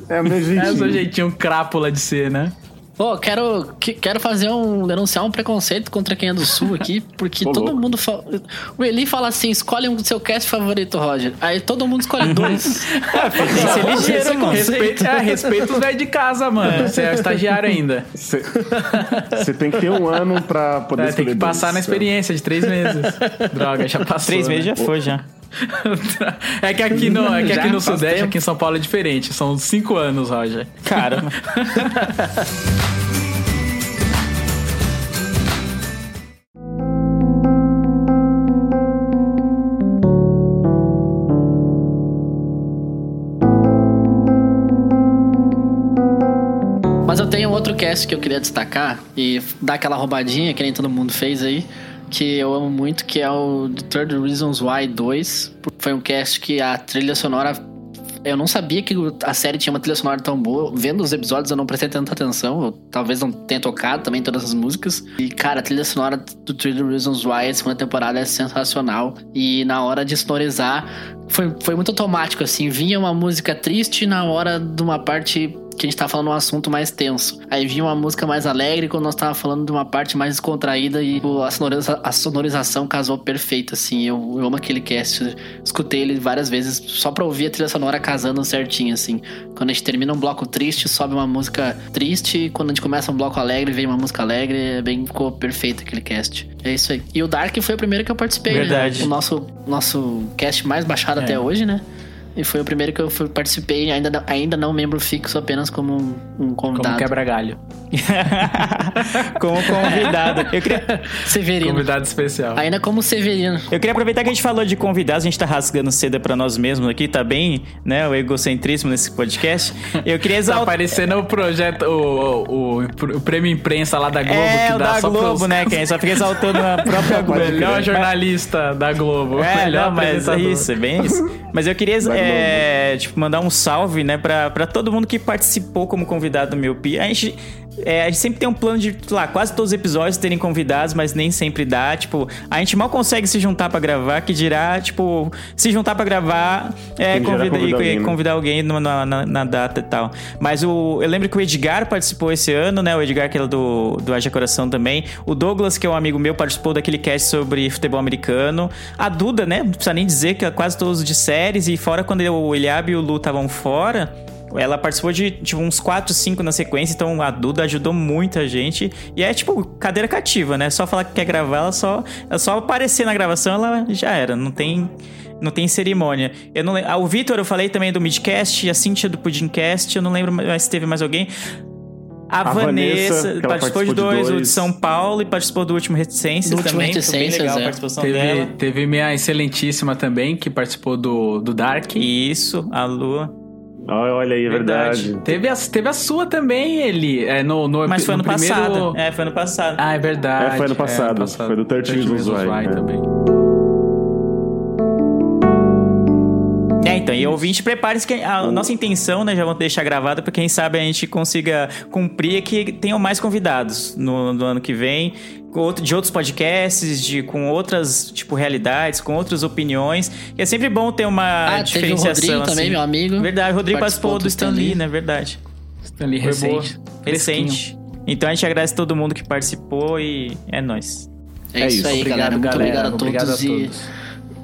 É o meu É o seu jeitinho. jeitinho crápula de ser, né? Pô, quero, que- quero fazer um. denunciar um preconceito contra quem é do sul aqui, porque todo louco. mundo fala. O Eli fala assim: escolhe um seu cast favorito, Roger. Aí todo mundo escolhe dois. Tem que ser ligeiro, mano. Respeita, é, respeita os velhos de casa, mano. Você é o estagiário ainda. Você tem que ter um ano pra poder É, tem escolher que passar dois. na experiência de três meses. (laughs) Droga, já passou. Três meses né? já foi, já. É que aqui no, é que Já aqui no Sudeste, tempo. aqui em São Paulo é diferente. São cinco anos, Roger. Cara, (laughs) Mas eu tenho outro cast que eu queria destacar e dar aquela roubadinha que nem todo mundo fez aí, que eu amo muito, que é o The Third Reasons Why 2. Foi um cast que a trilha sonora. Eu não sabia que a série tinha uma trilha sonora tão boa. Vendo os episódios eu não prestei tanta atenção. Eu talvez não tenha tocado também todas as músicas. E, cara, a trilha sonora do Third Reasons Why, a segunda temporada, é sensacional. E na hora de sonorizar, foi, foi muito automático, assim. Vinha uma música triste na hora de uma parte que a gente tava falando um assunto mais tenso. Aí vinha uma música mais alegre quando nós tava falando de uma parte mais descontraída e a, sonoriza- a sonorização casou perfeito, assim. Eu, eu amo aquele cast. Escutei ele várias vezes só pra ouvir a trilha sonora casando certinho, assim. Quando a gente termina um bloco triste, sobe uma música triste. Quando a gente começa um bloco alegre, vem uma música alegre. É bem, ficou perfeito aquele cast. É isso aí. E o Dark foi o primeiro que eu participei, Verdade. né? O nosso, nosso cast mais baixado É. até hoje, né? E foi o primeiro que eu fui- participei, ainda, não- ainda não membro fixo, apenas como um, um Como convidado. quebra-galho. (laughs) como convidado. Eu queria, Severino. Convidado especial. Ainda como Severino. eu queria aproveitar que a gente falou de convidados, a gente tá rasgando seda pra nós mesmos aqui, tá bem, né? O egocentrismo nesse podcast. Eu queria Tá exaltar. parecendo o projeto, o, o, o prêmio imprensa lá da Globo, é, que o dá da só Globo, pros- né? Que a gente só fica exaltando a própria (laughs) O Globo. melhor jornalista da Globo. É, melhor não, mas é isso, é bem isso. Mas eu queria, Vai, é, tipo, mandar um salve, né, pra, pra todo mundo que participou como convidado do Miopia. A gente, é, a gente sempre tem um plano de, sei lá, quase todos os episódios terem convidados, mas nem sempre dá. Tipo, a gente mal consegue se juntar pra gravar, que dirá, tipo, se juntar pra gravar, é, convida, convidar e- alguém, né? convidar alguém na, na- na data e tal. Mas o, eu lembro que o Edgar participou esse ano, né? O Edgar, que é do, do Haja Coração também. O Douglas, que é um amigo meu, participou daquele cast sobre futebol americano. A Duda, né? Não precisa nem dizer que é quase todos de séries. E fora quando o Eliab e o Lu estavam fora. Ela participou de tipo, uns 4, 5 na sequência, então a Duda ajudou muita gente. E é tipo cadeira cativa, né? Só falar que quer gravar, ela só, ela só aparecer na gravação, ela já era. Não tem, não tem cerimônia. Eu não lem- ah, o Vitor, eu falei também do Midcast, a Cintia do Pudimcast, eu não lembro mais se teve mais alguém. A, A Vanessa, Vanessa, participou, de participou de dois, o de dois. São Paulo e participou do último Reticências Do último também. Foi bem legal a é. participação dela. Teve, teve minha excelentíssima também, que participou do, do Dark. Isso, a Lua. Olha olha aí, é verdade. Teve a, teve a sua também, ele. É, no, no, Mas foi no ano primeiro... passado. É, foi ano passado. Ah, é verdade. É, foi ano passado. Foi do 13 Reasons Why, né? também. É, então, e ouvinte, prepare-se que a nossa intenção, né, já vou deixar gravada, para quem sabe a gente consiga cumprir, é que tenham mais convidados no, no ano que vem, outro- de outros podcasts, de, com outras, tipo, realidades, com outras opiniões. E é sempre bom ter uma Ah, teve o diferenciação, Rodrigo assim. também, meu amigo. Verdade, o Rodrigo participou, Participou do do Stan Stan Lee, Lee. né, verdade. Boa. recente. Recente. Então a gente agradece todo mundo que participou e é nóis. É, É isso, isso. aí, Obrigado, galera. Muito galera. obrigado a todos. Obrigado a e, todos.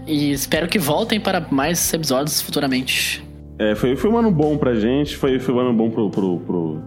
e espero que voltem para mais episódios futuramente. É, foi, foi um ano bom pra gente, foi, foi um ano bom pro. pro, pro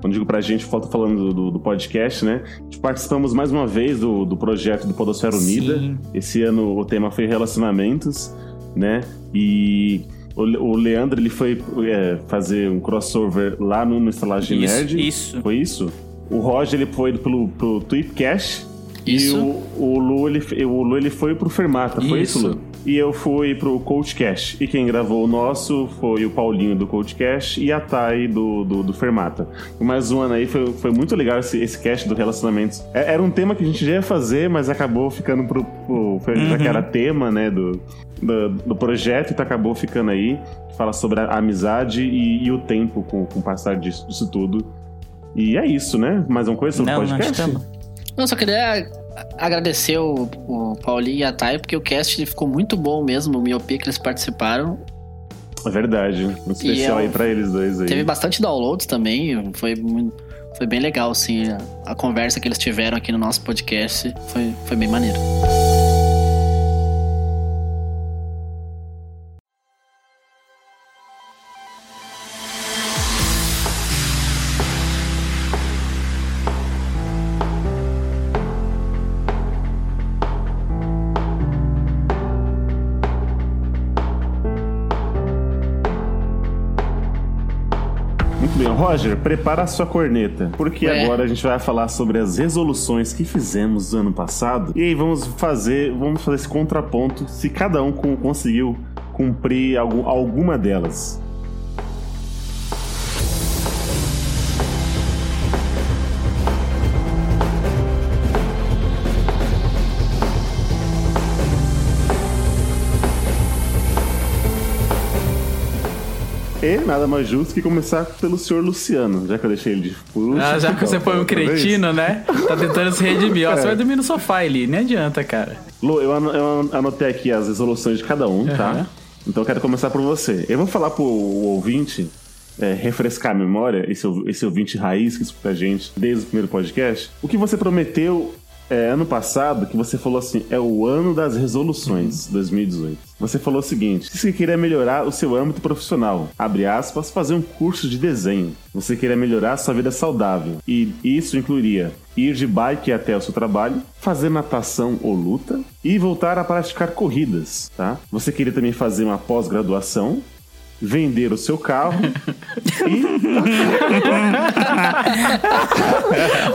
quando digo pra gente, falta falando do, do podcast, né? Participamos mais uma vez do, do projeto do Podosfera Unida. Sim. Esse ano o tema foi relacionamentos, né? E o, Le- o Leandro ele foi é, fazer um crossover lá no, no Estalagem Isso, Nerd. isso. Foi isso? O Roger ele foi pelo, pro Tweetcast. Isso. E o, o Lu, ele, o Lu ele foi pro Fermata, foi isso, Isso. Lu? E eu fui pro Coachcast. E quem gravou o nosso foi o Paulinho do Coachcast e a Thay do, do, do Fermata. Mais um ano aí, foi, foi muito legal esse, esse cast do relacionamentos. É- Era um tema que a gente já ia fazer, mas acabou ficando pro. pro foi, já que era tema, né, do, do, do projeto, então acabou ficando aí. Fala sobre a amizade e, e o tempo com, com o passar disso, disso tudo. E é isso, né? Mais uma coisa sobre Não, o nós podcast? estamos. Eu só queria agradecer o, o Paulinho e a Thay, porque o cast ficou muito bom mesmo, o Miopia que eles participaram. É verdade. Um especial aí pra eles dois aí. Teve bastante downloads também, foi foi bem legal, assim, a, a conversa que eles tiveram aqui no nosso podcast foi, foi bem maneiro. Roger, prepara a sua corneta, porque Ué. agora a gente vai falar sobre as resoluções que fizemos ano passado. E aí vamos fazer, vamos fazer esse contraponto se cada um conseguiu cumprir algum- alguma delas. E nada mais justo que começar pelo senhor Luciano, já que eu deixei ele de último. Ah, já que você foi um (laughs) cretino, né? Tá tentando se redimir. Ó, É. você vai dormir no sofá ali, nem adianta, cara. Lu, eu ano- eu anotei aqui as resoluções de cada um, tá? Aham. Então eu quero começar por você. Eu vou falar pro ouvinte é, refrescar a memória, esse, esse ouvinte raiz que escuta a gente desde o primeiro podcast. O que você prometeu é, ano passado, que você falou assim, é o ano das resoluções, 2018. Você falou o seguinte, que você queria melhorar o seu âmbito profissional, abre aspas, fazer um curso de desenho. Você queria melhorar a sua vida saudável. E isso incluiria ir de bike até o seu trabalho, fazer natação ou luta e voltar a praticar corridas, tá? Você queria também fazer uma pós-graduação, vender o seu carro e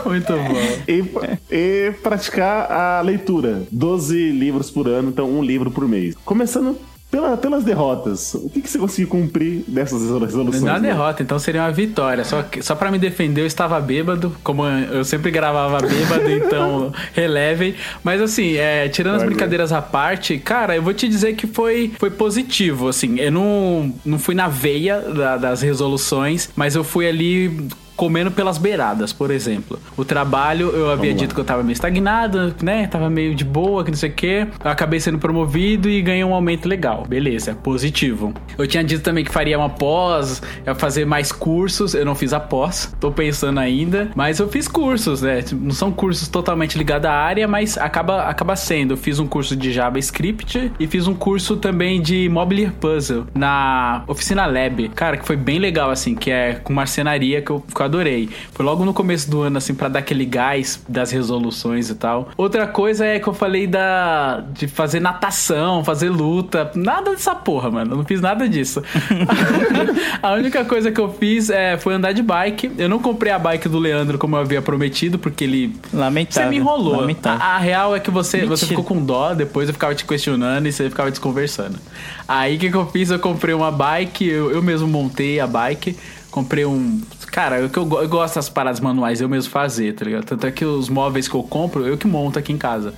(laughs) Muito bom. e, e praticar a leitura. 12 livros por ano, então um livro por mês. Começando pela- pelas derrotas. O que, que você conseguiu cumprir dessas resoluções? Não é né? derrota, então seria uma vitória. Só, que, só pra me defender, eu estava bêbado, como eu sempre gravava bêbado, (laughs) então relevem. Mas assim, é, tirando as Vai, brincadeiras à parte, cara, eu vou te dizer que foi, foi positivo. Assim, eu não, não fui na veia da- das resoluções, mas eu fui ali comendo pelas beiradas, por exemplo. O trabalho, eu havia Vamos dito lá. que eu tava meio estagnado, né? Tava meio de boa, que não sei o quê. Eu acabei sendo promovido e ganhei um aumento legal. Beleza, positivo. Eu tinha dito também que faria uma pós, ia fazer mais cursos. Eu não fiz a pós, tô pensando ainda. Mas eu fiz cursos, né? Não são cursos totalmente ligados à área, mas acaba, acaba sendo. Eu fiz um curso de JavaScript e fiz um curso também de Mobile Puzzle na Oficina Lab. Cara, que foi bem legal, assim, que é com marcenaria que eu, que eu adorei. Foi logo no começo do ano, assim, pra dar aquele gás das resoluções e tal. Outra coisa é que eu falei da de fazer natação, fazer luta. Nada dessa porra, mano. Eu não fiz nada disso. (laughs) a única coisa que eu fiz é, foi andar de bike. Eu não comprei a bike do Leandro como eu havia prometido, porque ele Lamentável. você me enrolou. Lamentável. A, a real é que você, você ficou com dó, depois eu ficava te questionando e você ficava desconversando. Aí o que, que eu fiz? Eu comprei uma bike, eu, eu mesmo montei a bike. Comprei um. Cara, eu, eu, eu gosto das paradas manuais, eu mesmo fazer, tá ligado? Tanto é que os móveis que eu compro, eu que monto aqui em casa.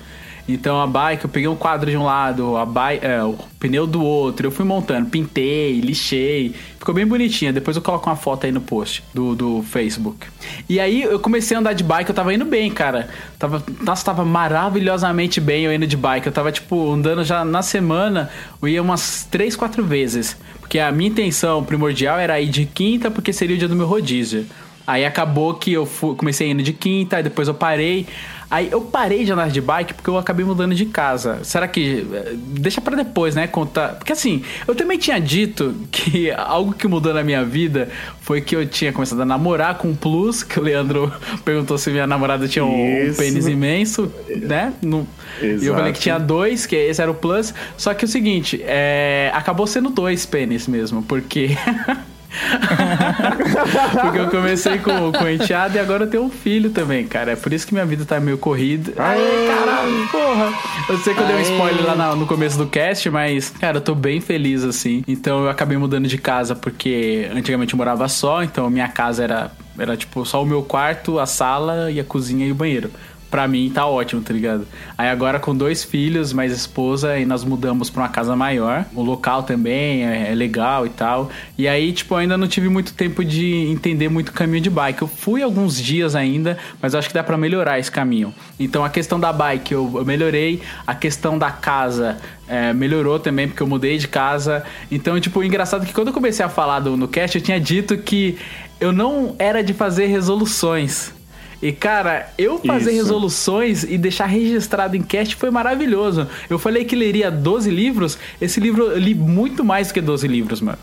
Então a bike, eu peguei um quadro de um lado, a bike, é, o pneu do outro, eu fui montando, pintei, lixei, ficou bem bonitinha. Depois eu coloco uma foto aí no post do, do Facebook. E aí eu comecei a andar de bike, eu tava indo bem, cara. Tava, nossa, tava maravilhosamente bem eu indo de bike. Eu tava, tipo, andando já na semana, eu ia umas 3, 4 vezes. Porque a minha intenção primordial era ir de quinta, porque seria o dia do meu rodízio. Aí acabou que eu fui- comecei indo de quinta, aí depois eu parei. Aí eu parei de andar de bike porque eu acabei mudando de casa. Será que. eh, Deixa pra depois, né? Contar. Porque assim, eu também tinha dito (laughs) que algo que mudou na minha vida foi que eu tinha começado a namorar com o Plus, que o Leandro (laughs) perguntou se minha namorada tinha um, um pênis imenso, né? No- E eu falei que tinha dois, que esse era o Plus. Só que é o seguinte, é, acabou sendo dois pênis mesmo, porque. (laughs) (laughs) Porque eu comecei com, com enteado e agora eu tenho um filho também, cara. É por isso que minha vida tá meio corrida. Ai, caralho, porra. Eu sei que eu dei um spoiler lá na- no começo do cast, mas, cara, eu tô bem feliz assim. Então eu acabei mudando de casa porque antigamente eu morava só, então minha casa era, era tipo só o meu quarto, a sala e a cozinha e o banheiro. Pra mim tá ótimo, tá ligado? Aí agora com dois filhos, mais esposa, e nós mudamos pra uma casa maior. O local também é, é legal e tal. E aí, tipo, ainda não tive muito tempo de entender muito o caminho de bike. Eu fui alguns dias ainda, mas acho que dá pra melhorar esse caminho. Então a questão da bike eu, eu melhorei, a questão da casa é, melhorou também, porque eu mudei de casa. Então, tipo, engraçado que quando eu comecei a falar do, no cast, eu tinha dito que eu não era de fazer resoluções. E cara, eu fazer Isso. resoluções e deixar registrado em cast foi maravilhoso. Eu falei que leria 12 livros, esse livro eu li muito mais do que 12 livros, mano.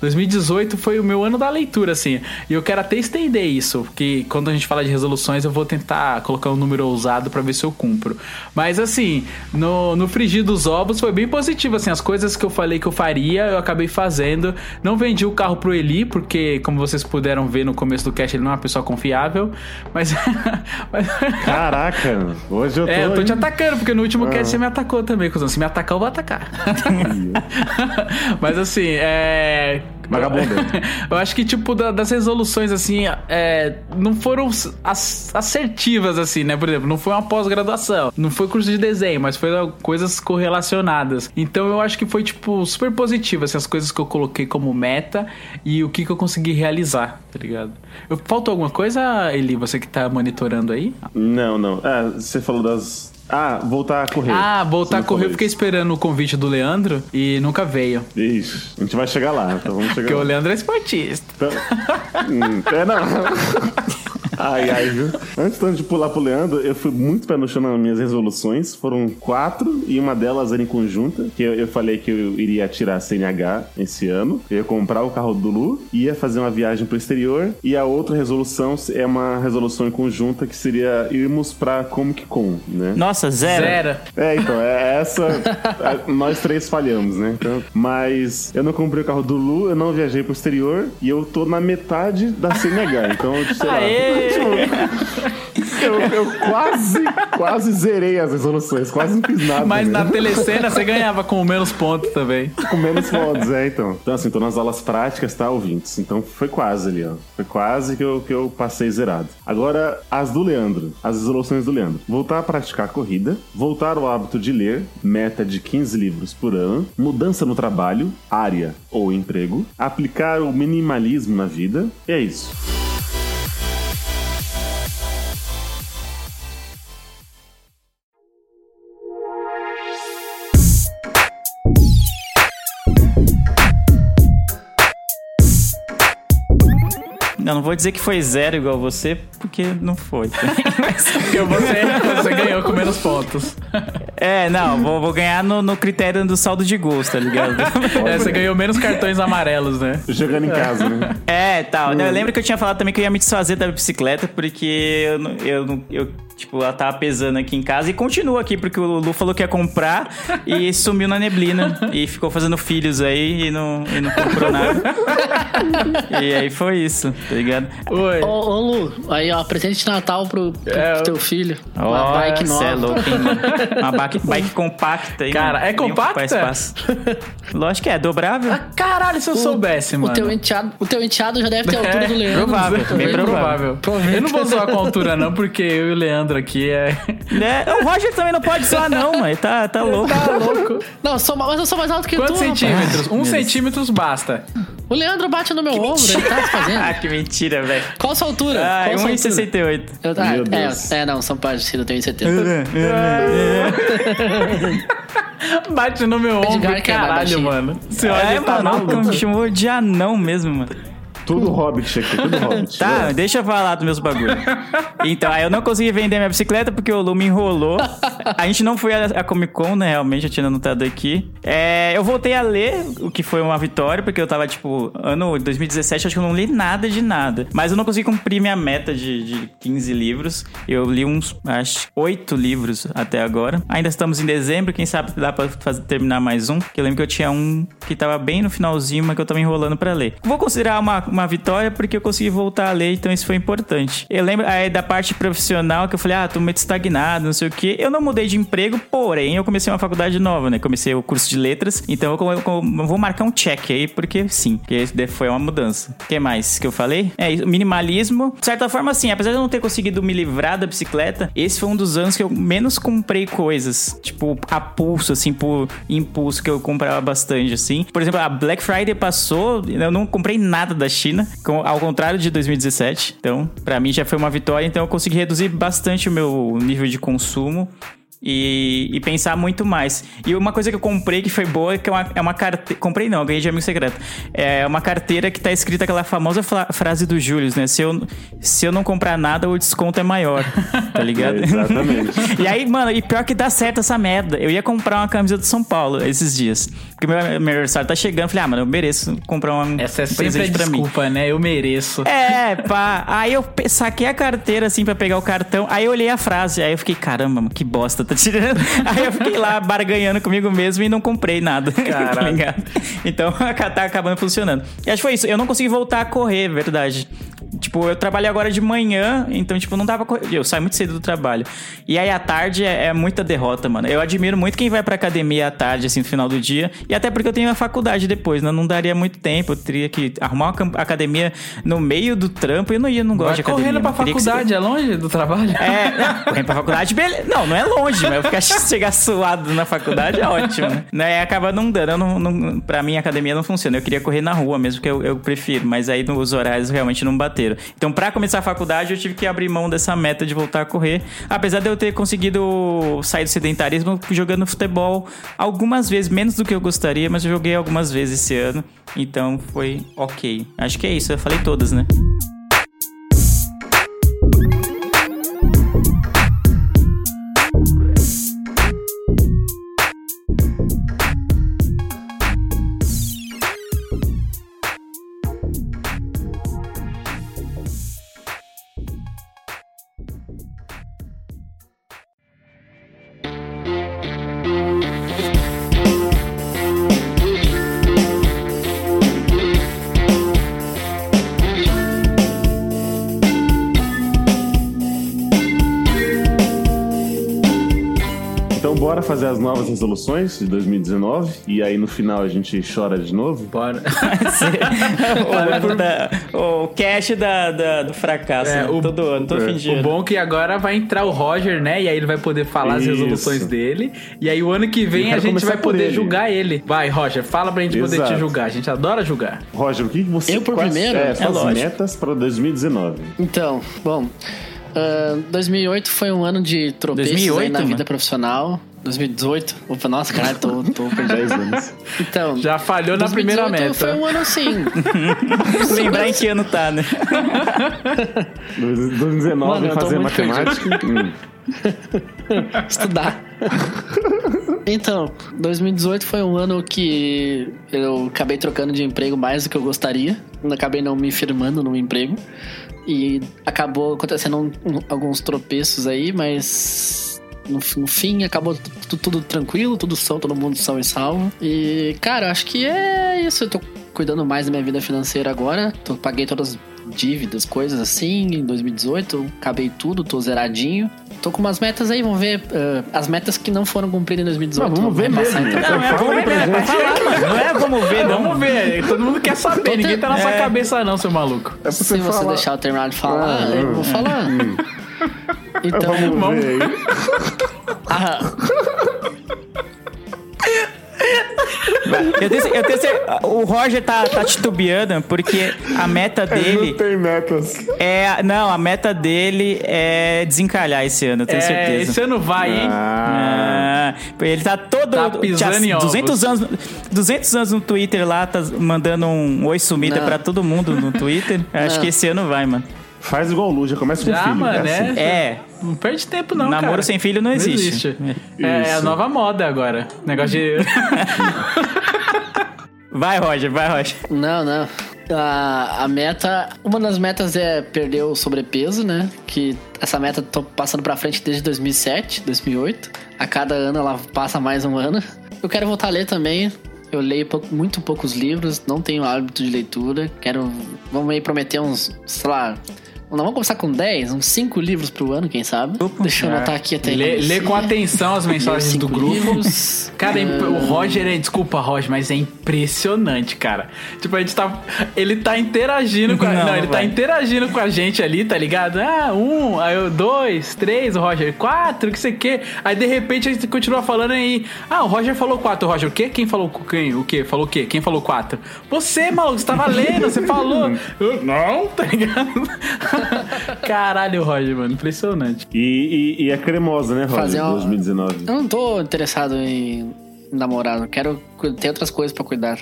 2018 foi o meu ano da leitura, assim. E eu quero até estender isso, porque quando a gente fala de resoluções, eu vou tentar colocar um número ousado pra ver se eu cumpro. Mas assim, no, no frigir dos ovos foi bem positivo, assim. As coisas que eu falei que eu faria, eu acabei fazendo. Não vendi o carro pro Eli, porque, como vocês puderam ver no começo do cast, ele não é uma pessoa confiável. Mas. (laughs) mas- Caraca, hoje eu tô. é, eu tô te atacando, porque no último Ah. cast você me atacou também, cuzão. Se me atacar, eu vou atacar. (laughs) Mas assim, é. (laughs) Vagabundo. Eu acho que, tipo, da- das resoluções, assim, é, não foram as- assertivas, assim, né? Por exemplo, não foi uma pós-graduação, não foi curso de desenho, mas foi coisas correlacionadas. Então eu acho que foi, tipo, super positivo, assim, as coisas que eu coloquei como meta e o que, que eu consegui realizar, tá ligado? Eu, faltou alguma coisa, Eli, você que tá monitorando aí? Não, não. Ah, você falou das. Ah, voltar a correr. Ah, voltar a correr, eu fiquei isso. esperando o convite do Leandro e nunca veio. Ixi, a gente vai chegar lá, então vamos (laughs) chegar Porque o lá. Leandro é esportista. Então- Hum, é, não. (laughs) Ai, ai, viu? Antes de pular pro Leandro, eu fui muito pé no chão nas minhas resoluções. Foram quatro e uma delas era em conjunta. Que eu, eu falei que eu iria tirar a CNH esse ano. Eu ia comprar o carro do Lu, ia fazer uma viagem pro exterior. E a outra resolução é uma resolução em conjunta que seria irmos pra Comic Con, né? Nossa, zero. Zero. É, então, é essa. a- nós três falhamos, né? Então, mas eu não comprei o carro do Lu, eu não viajei pro exterior e eu tô na metade da CNH. Então, sei lá. Aê! Eu, eu quase, quase zerei as resoluções, quase não fiz nada. Mas né? na telecena você ganhava com menos pontos também. Com menos fotos, é, então. Então, assim, tô nas aulas práticas, tá, ouvintes? Então, foi quase ali, ó. Foi quase que eu, que eu passei zerado. Agora, as do Leandro. As resoluções do Leandro. Voltar a praticar a corrida. Voltar ao hábito de ler. Meta de 15 livros por ano. Mudança no trabalho, área ou emprego. Aplicar o minimalismo na vida. E é isso. Não vou dizer que foi zero igual você, porque não foi. (laughs) Porque você, você ganhou com menos pontos. (laughs) é, não, vou, vou ganhar no, no critério do saldo de gosto, tá ligado? (laughs) É, você ganhou menos cartões amarelos, né? Jogando em casa, né? É, tal. Não, Eu lembro que eu tinha falado também que eu ia me desfazer da bicicleta, porque eu, não- eu, eu, tipo, ela tava pesando aqui em casa e continua aqui, porque o Lu falou que ia comprar e (laughs) sumiu na neblina. E ficou fazendo filhos aí e não, e não comprou nada. (laughs) E aí foi isso, tá ligado? Oi. Ô, ô, Lu, aí ó, presente de Natal pro, pro É, teu filho. Uma Ó, bike cê é nova. louco, hein, mano? Uma bike, bike compacta aí. Cara, mano. é compacta? espaço. Lógico que é, dobrável. Ah, caralho, se eu soubesse, O mano. teu, enteado, o teu enteado já deve ter a altura É, do Leandro. provável, também. bem provável. Eu não vou zoar com a altura, não, porque eu e o Leandro aqui é. Né? O Roger também não pode zoar, não, mano. Ele tá, tá louco. Tá louco. Não, sou, mas eu sou mais alto que Quantos tu, rapaz. centímetros? Um Deus. centímetro basta. O Leandro bate no meu ombro, ele tá se fazendo. Ah, (laughs) que mentira, velho. Qual a sua altura? Ah, Qual a sua altura? 1,68. Eu, ah, Meu Deus. é, é, não, são parecidos, eu tenho 70. (laughs) Bate no meu ombro, Edgar que é caralho, baixinho. mano. Você É, olha, tá mano, maluco. me chamou de anão mesmo, mano. Tudo hobbit aqui, tudo (laughs) hobbit. Tá, deixa eu falar dos meus bagulhos. Então, aí eu não consegui vender minha bicicleta porque o Lu me enrolou. A gente não foi a, Comic Con, né? Realmente, eu tinha anotado aqui. É, eu voltei a ler, o que foi uma vitória, porque eu tava, tipo, ano 2017, acho que eu não li nada de nada. Mas eu não consegui cumprir minha meta de, de 15 livros. Eu li uns, acho, 8 livros até agora. Ainda estamos em dezembro, quem sabe dá pra fazer, terminar mais um. Que eu lembro que eu tinha um que tava bem no finalzinho, mas que eu tava enrolando pra ler. Vou considerar uma, uma vitória porque eu consegui voltar a ler, então isso foi importante. Eu lembro aí da parte profissional que eu falei, ah, tô muito estagnado, não sei o quê. Eu não mudei de emprego, porém, eu comecei uma faculdade nova, né? Comecei o curso de letras, então eu, eu- vou marcar um check aí, porque sim, porque foi uma mudança. O que mais que eu falei? É minimalismo. De certa forma, assim, apesar de eu não ter conseguido me livrar da bicicleta, esse foi um dos anos que eu menos comprei coisas. Tipo, a pulso, assim, por impulso, que eu comprava bastante, assim. Por exemplo, a Black Friday passou, eu não comprei nada da China, com- ao contrário de 2017. Então, pra mim já foi uma vitória, então eu consegui reduzir bastante o meu nível de consumo. E, e pensar muito mais. E uma coisa que eu comprei que foi boa é que é uma, é uma carteira. Comprei não, eu ganhei de amigo secreto. É uma carteira que tá escrita aquela famosa fra- frase do Júlio, né? Se eu, se eu não comprar nada, o desconto é maior. Tá (laughs) ligado? É, exatamente. (laughs) e aí, mano, e pior que dá certo essa merda. Eu ia comprar uma camisa do São Paulo esses dias. Porque meu, meu aniversário tá chegando. Falei, ah, mano, eu mereço comprar uma, Essa é um sempre pra mim. desculpa, né? Eu mereço. É, pá. Aí eu saquei a carteira assim pra pegar o cartão. Aí eu olhei a frase. Aí eu fiquei, caramba, mano, que bosta, tá. (laughs) Aí eu fiquei lá barganhando comigo mesmo e não comprei nada. (laughs) tá? Então (laughs) tá acabando funcionando. E acho que foi isso. Eu não consegui voltar a correr, verdade. Tipo, eu trabalhei agora de manhã, então, tipo, não dava pra correr. Eu saio muito cedo do trabalho. E aí, à tarde, é, é muita derrota, mano. Eu admiro muito quem vai pra academia à tarde, assim, no final do dia. E até porque eu tenho a faculdade depois, né? Não daria muito tempo. Eu teria que arrumar uma academia no meio do trampo. Eu não ia, não gosto Vai de academia. correndo pra faculdade, é longe do trabalho? é, não, correndo pra faculdade, beleza. Não, não é longe, mas eu ficar (laughs) chegar suado na faculdade é ótimo, né? né? Acaba não dando. Eu não, não, pra mim, a academia não funciona. Eu queria correr na rua mesmo, que eu, eu prefiro. Mas aí os horários realmente não Então, pra começar a faculdade, eu tive que abrir mão dessa meta de voltar a correr. Apesar de eu ter conseguido sair do sedentarismo jogando futebol algumas vezes, menos do que eu gostaria, mas eu joguei algumas vezes esse ano. Então, foi ok. Acho que é isso. Eu falei todas, né? Fazer as novas resoluções de 2019 e aí no final a gente chora de novo. Bora. (laughs) o, da- o cash da, da- do fracasso. É, né? o- todo ano, todo é, fim de ano. O bom é que agora vai entrar o Roger, né? E aí ele vai poder falar Isso. as resoluções dele. E aí o ano que vem a gente vai poder ele. julgar ele. Vai, Roger, fala pra gente poder te Exato. julgar. A gente adora julgar. Roger, o que você Eu por quais- primeiro? É, É metas para 2019. Então, bom, ah, 2008 foi um ano de tropeços 2008, aí na vida mano? profissional. 2018? Opa, nossa, caralho, tô, tô perdido. (laughs) 10 anos. Então, Já falhou na primeira 2018 meta. foi um ano assim. (laughs) Lembrar em que ano tá, né? (laughs) 2019 Mano, eu tô fazer matemática. Hum. estudar. Então, 2018 foi um ano que eu acabei trocando de emprego mais do que eu gostaria. Acabei não me firmando no emprego. E acabou acontecendo um- um- alguns tropeços aí, mas no, no fim acabou tudo, tranquilo, tudo são, todo mundo são e salvo. E, cara, acho que é isso. Eu tô cuidando mais da minha vida financeira agora. Tô, paguei todas as dívidas, coisas assim, em 2018. Acabei tudo, tô zeradinho. Tô com umas metas aí, vamos ver eh, as metas que não foram cumpridas em 2018. Não, vamos ver mesmo. então. Não, é vamos ver, é falar, mano. Não é vamos ver, não. Vamos ver, todo mundo quer saber, ninguém tá na sua É. cabeça não, seu maluco. É Se você falar. deixar eu terminar de falar, Ah, eu hum. vou falar. Então, Vamos ver aí. (laughs) ah, Eu tenho, eu tenho cer- o Roger tá, tá titubeando porque a meta dele Não tem metas. é. Não, a meta dele é desencalhar esse ano, eu tenho É, certeza. esse ano vai, hein? Ah, Ah, ele tá todo. Tá pisando tinha em ovos. 200 anos, 200 anos no Twitter lá, tá mandando um oi sumida Não. pra todo mundo no Twitter. Acho que esse ano vai, mano. faz igual o Lu, já começa com Já, filho. mano, é assim. é. É, Não perde tempo não, namoro cara. sem filho não existe. É, Isso. a nova moda agora. Negócio de... (laughs) Vai, Roger, vai, Roger. não, não. A, a meta, uma das metas é perder o sobrepeso, né? Que essa meta tô passando pra frente desde 2007, 2008. A cada ano ela passa mais um ano. Eu quero voltar a ler também. Eu leio pou- muito poucos livros, não tenho hábito de leitura. Quero. Vamos aí prometer uns, sei lá. Não, vamos começar com 10, uns 5 livros pro ano, quem sabe? Deixa eu anotar aqui até Lê, lê com atenção as mensagens do grupo. livros. Cara, é Ah. o Roger é. Desculpa, Roger, mas é impressionante, cara. Tipo, a gente tá. Ele tá interagindo com a. Não, Não, ele tá vai. interagindo com a gente ali, tá ligado? Ah, um, aí eu, dois, três, o Roger, quatro, que sei o quê. Aí de repente a gente continua falando aí. Ah, o Roger falou quatro. O Roger, o quê? Quem falou quem? O quê? Falou o quê? Quem falou quatro? Você, maluco, você tava lendo, você falou. Eu, (laughs) não, tá ligado? (laughs) Caralho, Roger, mano, impressionante. E, e, e é cremosa, né, Roger? Fazer uma- 2019. Eu não tô interessado em namorar, eu quero ter outras coisas pra cuidar.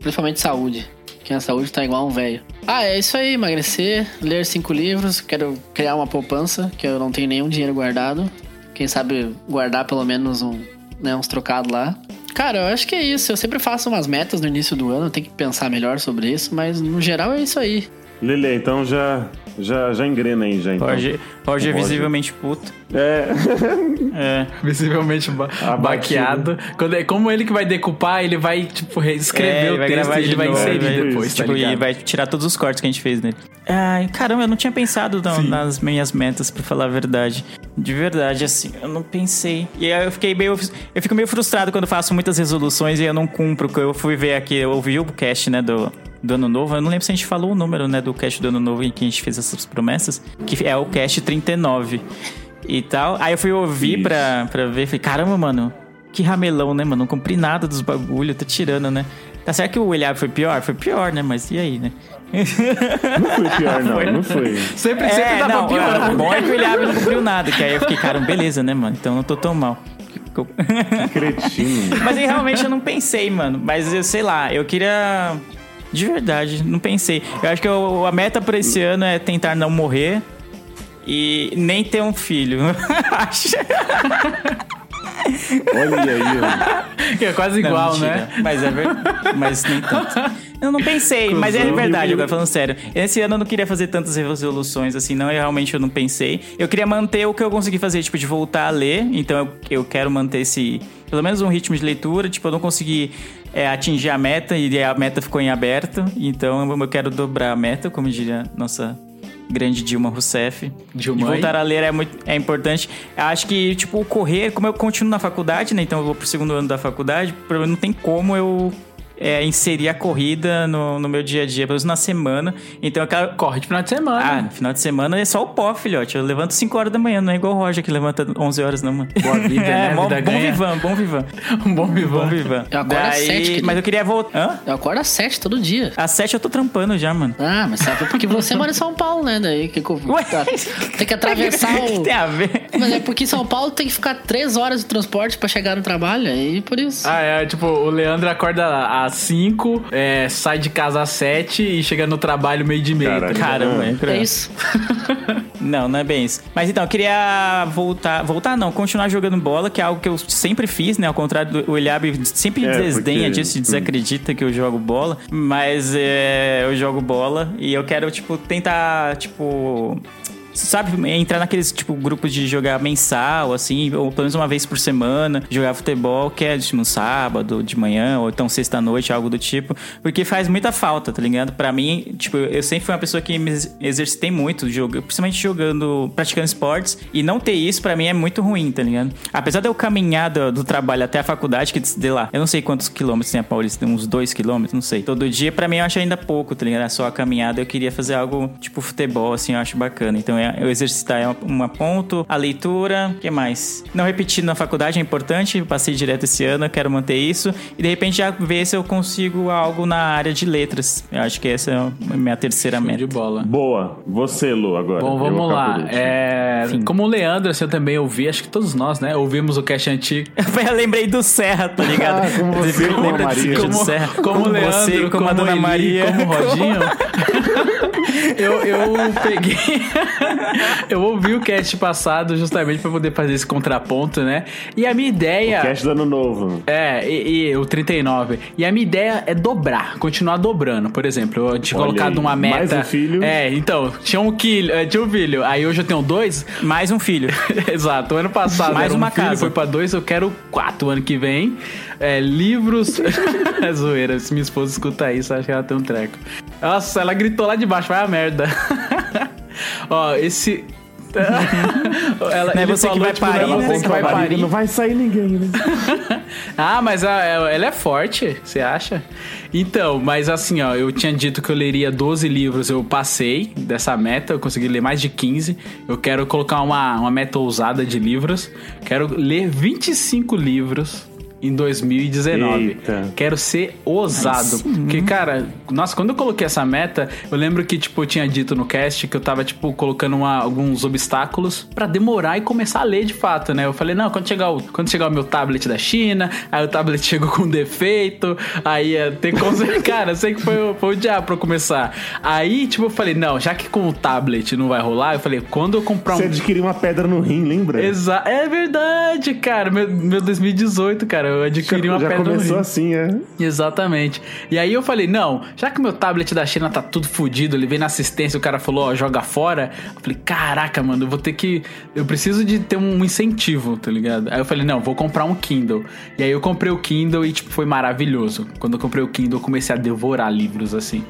Principalmente saúde. Que a saúde tá igual um velho. Ah, é isso aí, emagrecer, ler cinco livros, quero criar uma poupança, que eu não tenho nenhum dinheiro guardado. Quem sabe guardar pelo menos um, né, uns trocados lá. Cara, eu acho que é isso. Eu sempre faço umas metas no início do ano, eu tenho que pensar melhor sobre isso, mas no geral é isso aí. Lele, então já, já, já engrena aí, já. Então. Roger, Roger visivelmente puto. É. É. (laughs) Visivelmente ba Abatido. baqueado. Quando, é como ele que vai decupar, ele vai, tipo, reescrever É, o vai texto e ele vai inserir vai- depois, tá tipo, e ligado? vai tirar todos os cortes que a gente fez nele. Ai, caramba, eu não tinha pensado Sim. nas minhas metas, pra falar a verdade. De verdade, assim, eu não pensei. E aí eu fiquei meio. Eu fico meio frustrado quando faço muitas resoluções e eu não cumpro. Eu fui ver aqui, eu ouvi o cast, né, do, do ano novo. Eu não lembro se a gente falou o número, né, do cast do ano novo em que a gente fez essas promessas. Que é o cast 39 e tal. Aí eu fui ouvir Isso. pra, pra ver. Falei, caramba, mano, que ramelão, né, mano? Não cumpri nada dos bagulho, tá tirando, né? Tá certo que o Eliab foi pior? Foi pior, né? Mas e aí, né? Não foi pior, (laughs) não. Não foi. Sempre, sempre É, dava não, pior. o bom é que o Eliab não cumpriu nada. Que aí eu fiquei, cara, beleza, né, mano? Então eu não tô tão mal. Cretino. (laughs) Mas aí realmente eu não pensei, mano. Mas eu sei lá, eu queria. De verdade, não pensei. Eu acho que eu- a meta pra esse ano é tentar não morrer e nem ter um filho. (laughs) Acho. Olha aí, ó. Que é quase igual, Não, né? Mas é verdade. Mas nem tanto. Eu não pensei, mas é verdade, agora falando sério. Esse ano eu não queria fazer tantas resoluções assim, não. Eu realmente eu não pensei. Eu queria manter o que eu consegui fazer, tipo, de voltar a ler. Então eu, eu quero manter esse. Pelo menos um ritmo de leitura. Tipo, eu não consegui é, atingir a meta e a meta ficou em aberto. Então eu quero dobrar a meta, como diria nossa grande Dilma Rousseff. Dilma voltar a ler é, muito, é importante. Eu acho que, tipo, correr, como eu continuo na faculdade, né? Então eu vou pro segundo ano da faculdade, não tem como eu é, inserir a corrida no, no meu dia a dia, pelo menos na semana. Então eu quero. Corre de final de semana. Ah, no final de semana é só o pó, filhote. Eu levanto 5 horas da manhã, não é igual o Roger que levanta 11 horas, não, mano. Boa vida, é, né? Bom, Vida bom ganha. vivan, bom vivan. (laughs) um bom Bom vivão. vivan. Eu acordo às sete, querido. Mas eu queria voltar. Hã? Eu acordo às sete todo dia. Às 7 eu tô trampando já, mano. Ah, mas sabe porque você mora em São Paulo, né? Daí que que eu- Ué? tá- (laughs) tem que atravessar (laughs) O que tem a ver? Mas é porque em São Paulo tem que ficar três horas de transporte pra chegar no trabalho, aí por isso. Ah, é, tipo, o Leandro acorda às 5, é, sai de casa às 7 e chega no trabalho meio de meia. ligado? Caramba, é é isso. (laughs) Não, não é bem isso. Mas então, eu queria voltar. Voltar não, continuar jogando bola, que é algo que eu sempre fiz, né? Ao contrário do o Eliab sempre É, desdenha porque- disso e desacredita que eu jogo bola. Mas é, eu jogo bola e eu quero, tipo, tentar, tipo. Sabe, entrar naqueles, tipo, grupos de jogar mensal, assim, ou pelo menos uma vez por semana, jogar futebol, que é tipo, no sábado, de manhã, ou então sexta-noite, algo do tipo. Porque faz muita falta, tá ligado? Pra mim, tipo, eu sempre fui uma pessoa que me ex- exercitei muito, jogo, principalmente jogando, praticando esportes, e não ter isso pra mim é muito ruim, tá ligado? Apesar de eu caminhar do, do trabalho até a faculdade, que de lá, eu não sei quantos quilômetros tem a Paulista, uns dois quilômetros, não sei. Todo dia, pra mim, eu acho ainda pouco, tá ligado? Só a caminhada, eu queria fazer algo tipo futebol, assim, eu acho bacana. Então, é, eu exercitar é uma, uma ponto, a leitura, o que mais? Não repetir na faculdade é importante, eu passei direto esse ano, eu quero manter isso. E de repente já ver se eu consigo algo na área de letras. Eu acho que essa é a minha terceira Show meta. de bola. Boa. Você, Lu, agora. Bom, vamos lá. É, como o Leandro, assim, eu também ouvi, acho que todos nós, né? Ouvimos o cast antigo. (laughs) Eu lembrei do Serra, tá ligado? Ah, como você, como Lembra Maria. do Como, Serra? como o Leandro, você, como, a Dona Eli, Maria. como o Rodinho. (laughs) eu, eu peguei. (laughs) Eu ouvi o cast passado justamente pra poder fazer esse contraponto, né? E a minha ideia. Cast do ano novo. É, e, e o 39. E a minha ideia é dobrar, continuar dobrando. Por exemplo, eu tinha Olha colocado aí, uma meta. mais um filho. É, então, tinha um, quilho, é, tinha um filho. Aí hoje eu tenho dois. Mais um filho. (laughs) Exato. O ano passado Mais era um uma filho, casa. foi pra dois, eu quero quatro ano que vem. É, livros. (laughs) é zoeira. Se minha esposa escuta isso, acho que ela tem um treco. Nossa, ela gritou lá de baixo, vai a merda. (laughs) Ó, esse. (laughs) ela, Não é você que falou, vai tipo, parir, não é né? você que vai parir. Não vai sair ninguém, né? (laughs) Ah, mas a- ela é forte, você acha? Então, mas assim, ó, eu tinha dito que eu leria 12 livros, eu passei dessa meta, eu consegui ler mais de 15. Eu quero colocar uma, uma meta ousada de livros. Quero ler 25 livros em 2019. Eita. Quero ser ousado. Porque, cara, nossa, quando eu coloquei essa meta, eu lembro que, tipo, eu tinha dito no cast que eu tava, tipo, colocando uma- alguns obstáculos pra demorar e começar a ler de fato, né? Eu falei, não, quando chegar o, quando chegar o meu tablet da China, aí o tablet (laughs) chegou com defeito, aí ter como. (laughs) cara, eu sei que foi, o- foi o diabo pra eu começar. Aí, tipo, eu falei, não, já que com o tablet não vai rolar, eu falei, quando eu comprar Você um. adquiriu uma pedra no rim, lembra? Exa é verdade, cara. Meu, meu 2018, cara, eu adquiri uma já pedra no começou rim. assim, é. Exatamente. E aí eu falei, não, já que meu tablet da China tá tudo fodido, ele veio na assistência, o cara falou, ó, joga fora. Eu falei, caraca, mano, eu vou ter que. Eu preciso de ter um incentivo, tá ligado? Aí eu falei, não, vou comprar um Kindle. E aí eu comprei o Kindle e, tipo, foi maravilhoso. Quando eu comprei o Kindle, eu comecei a devorar livros, assim.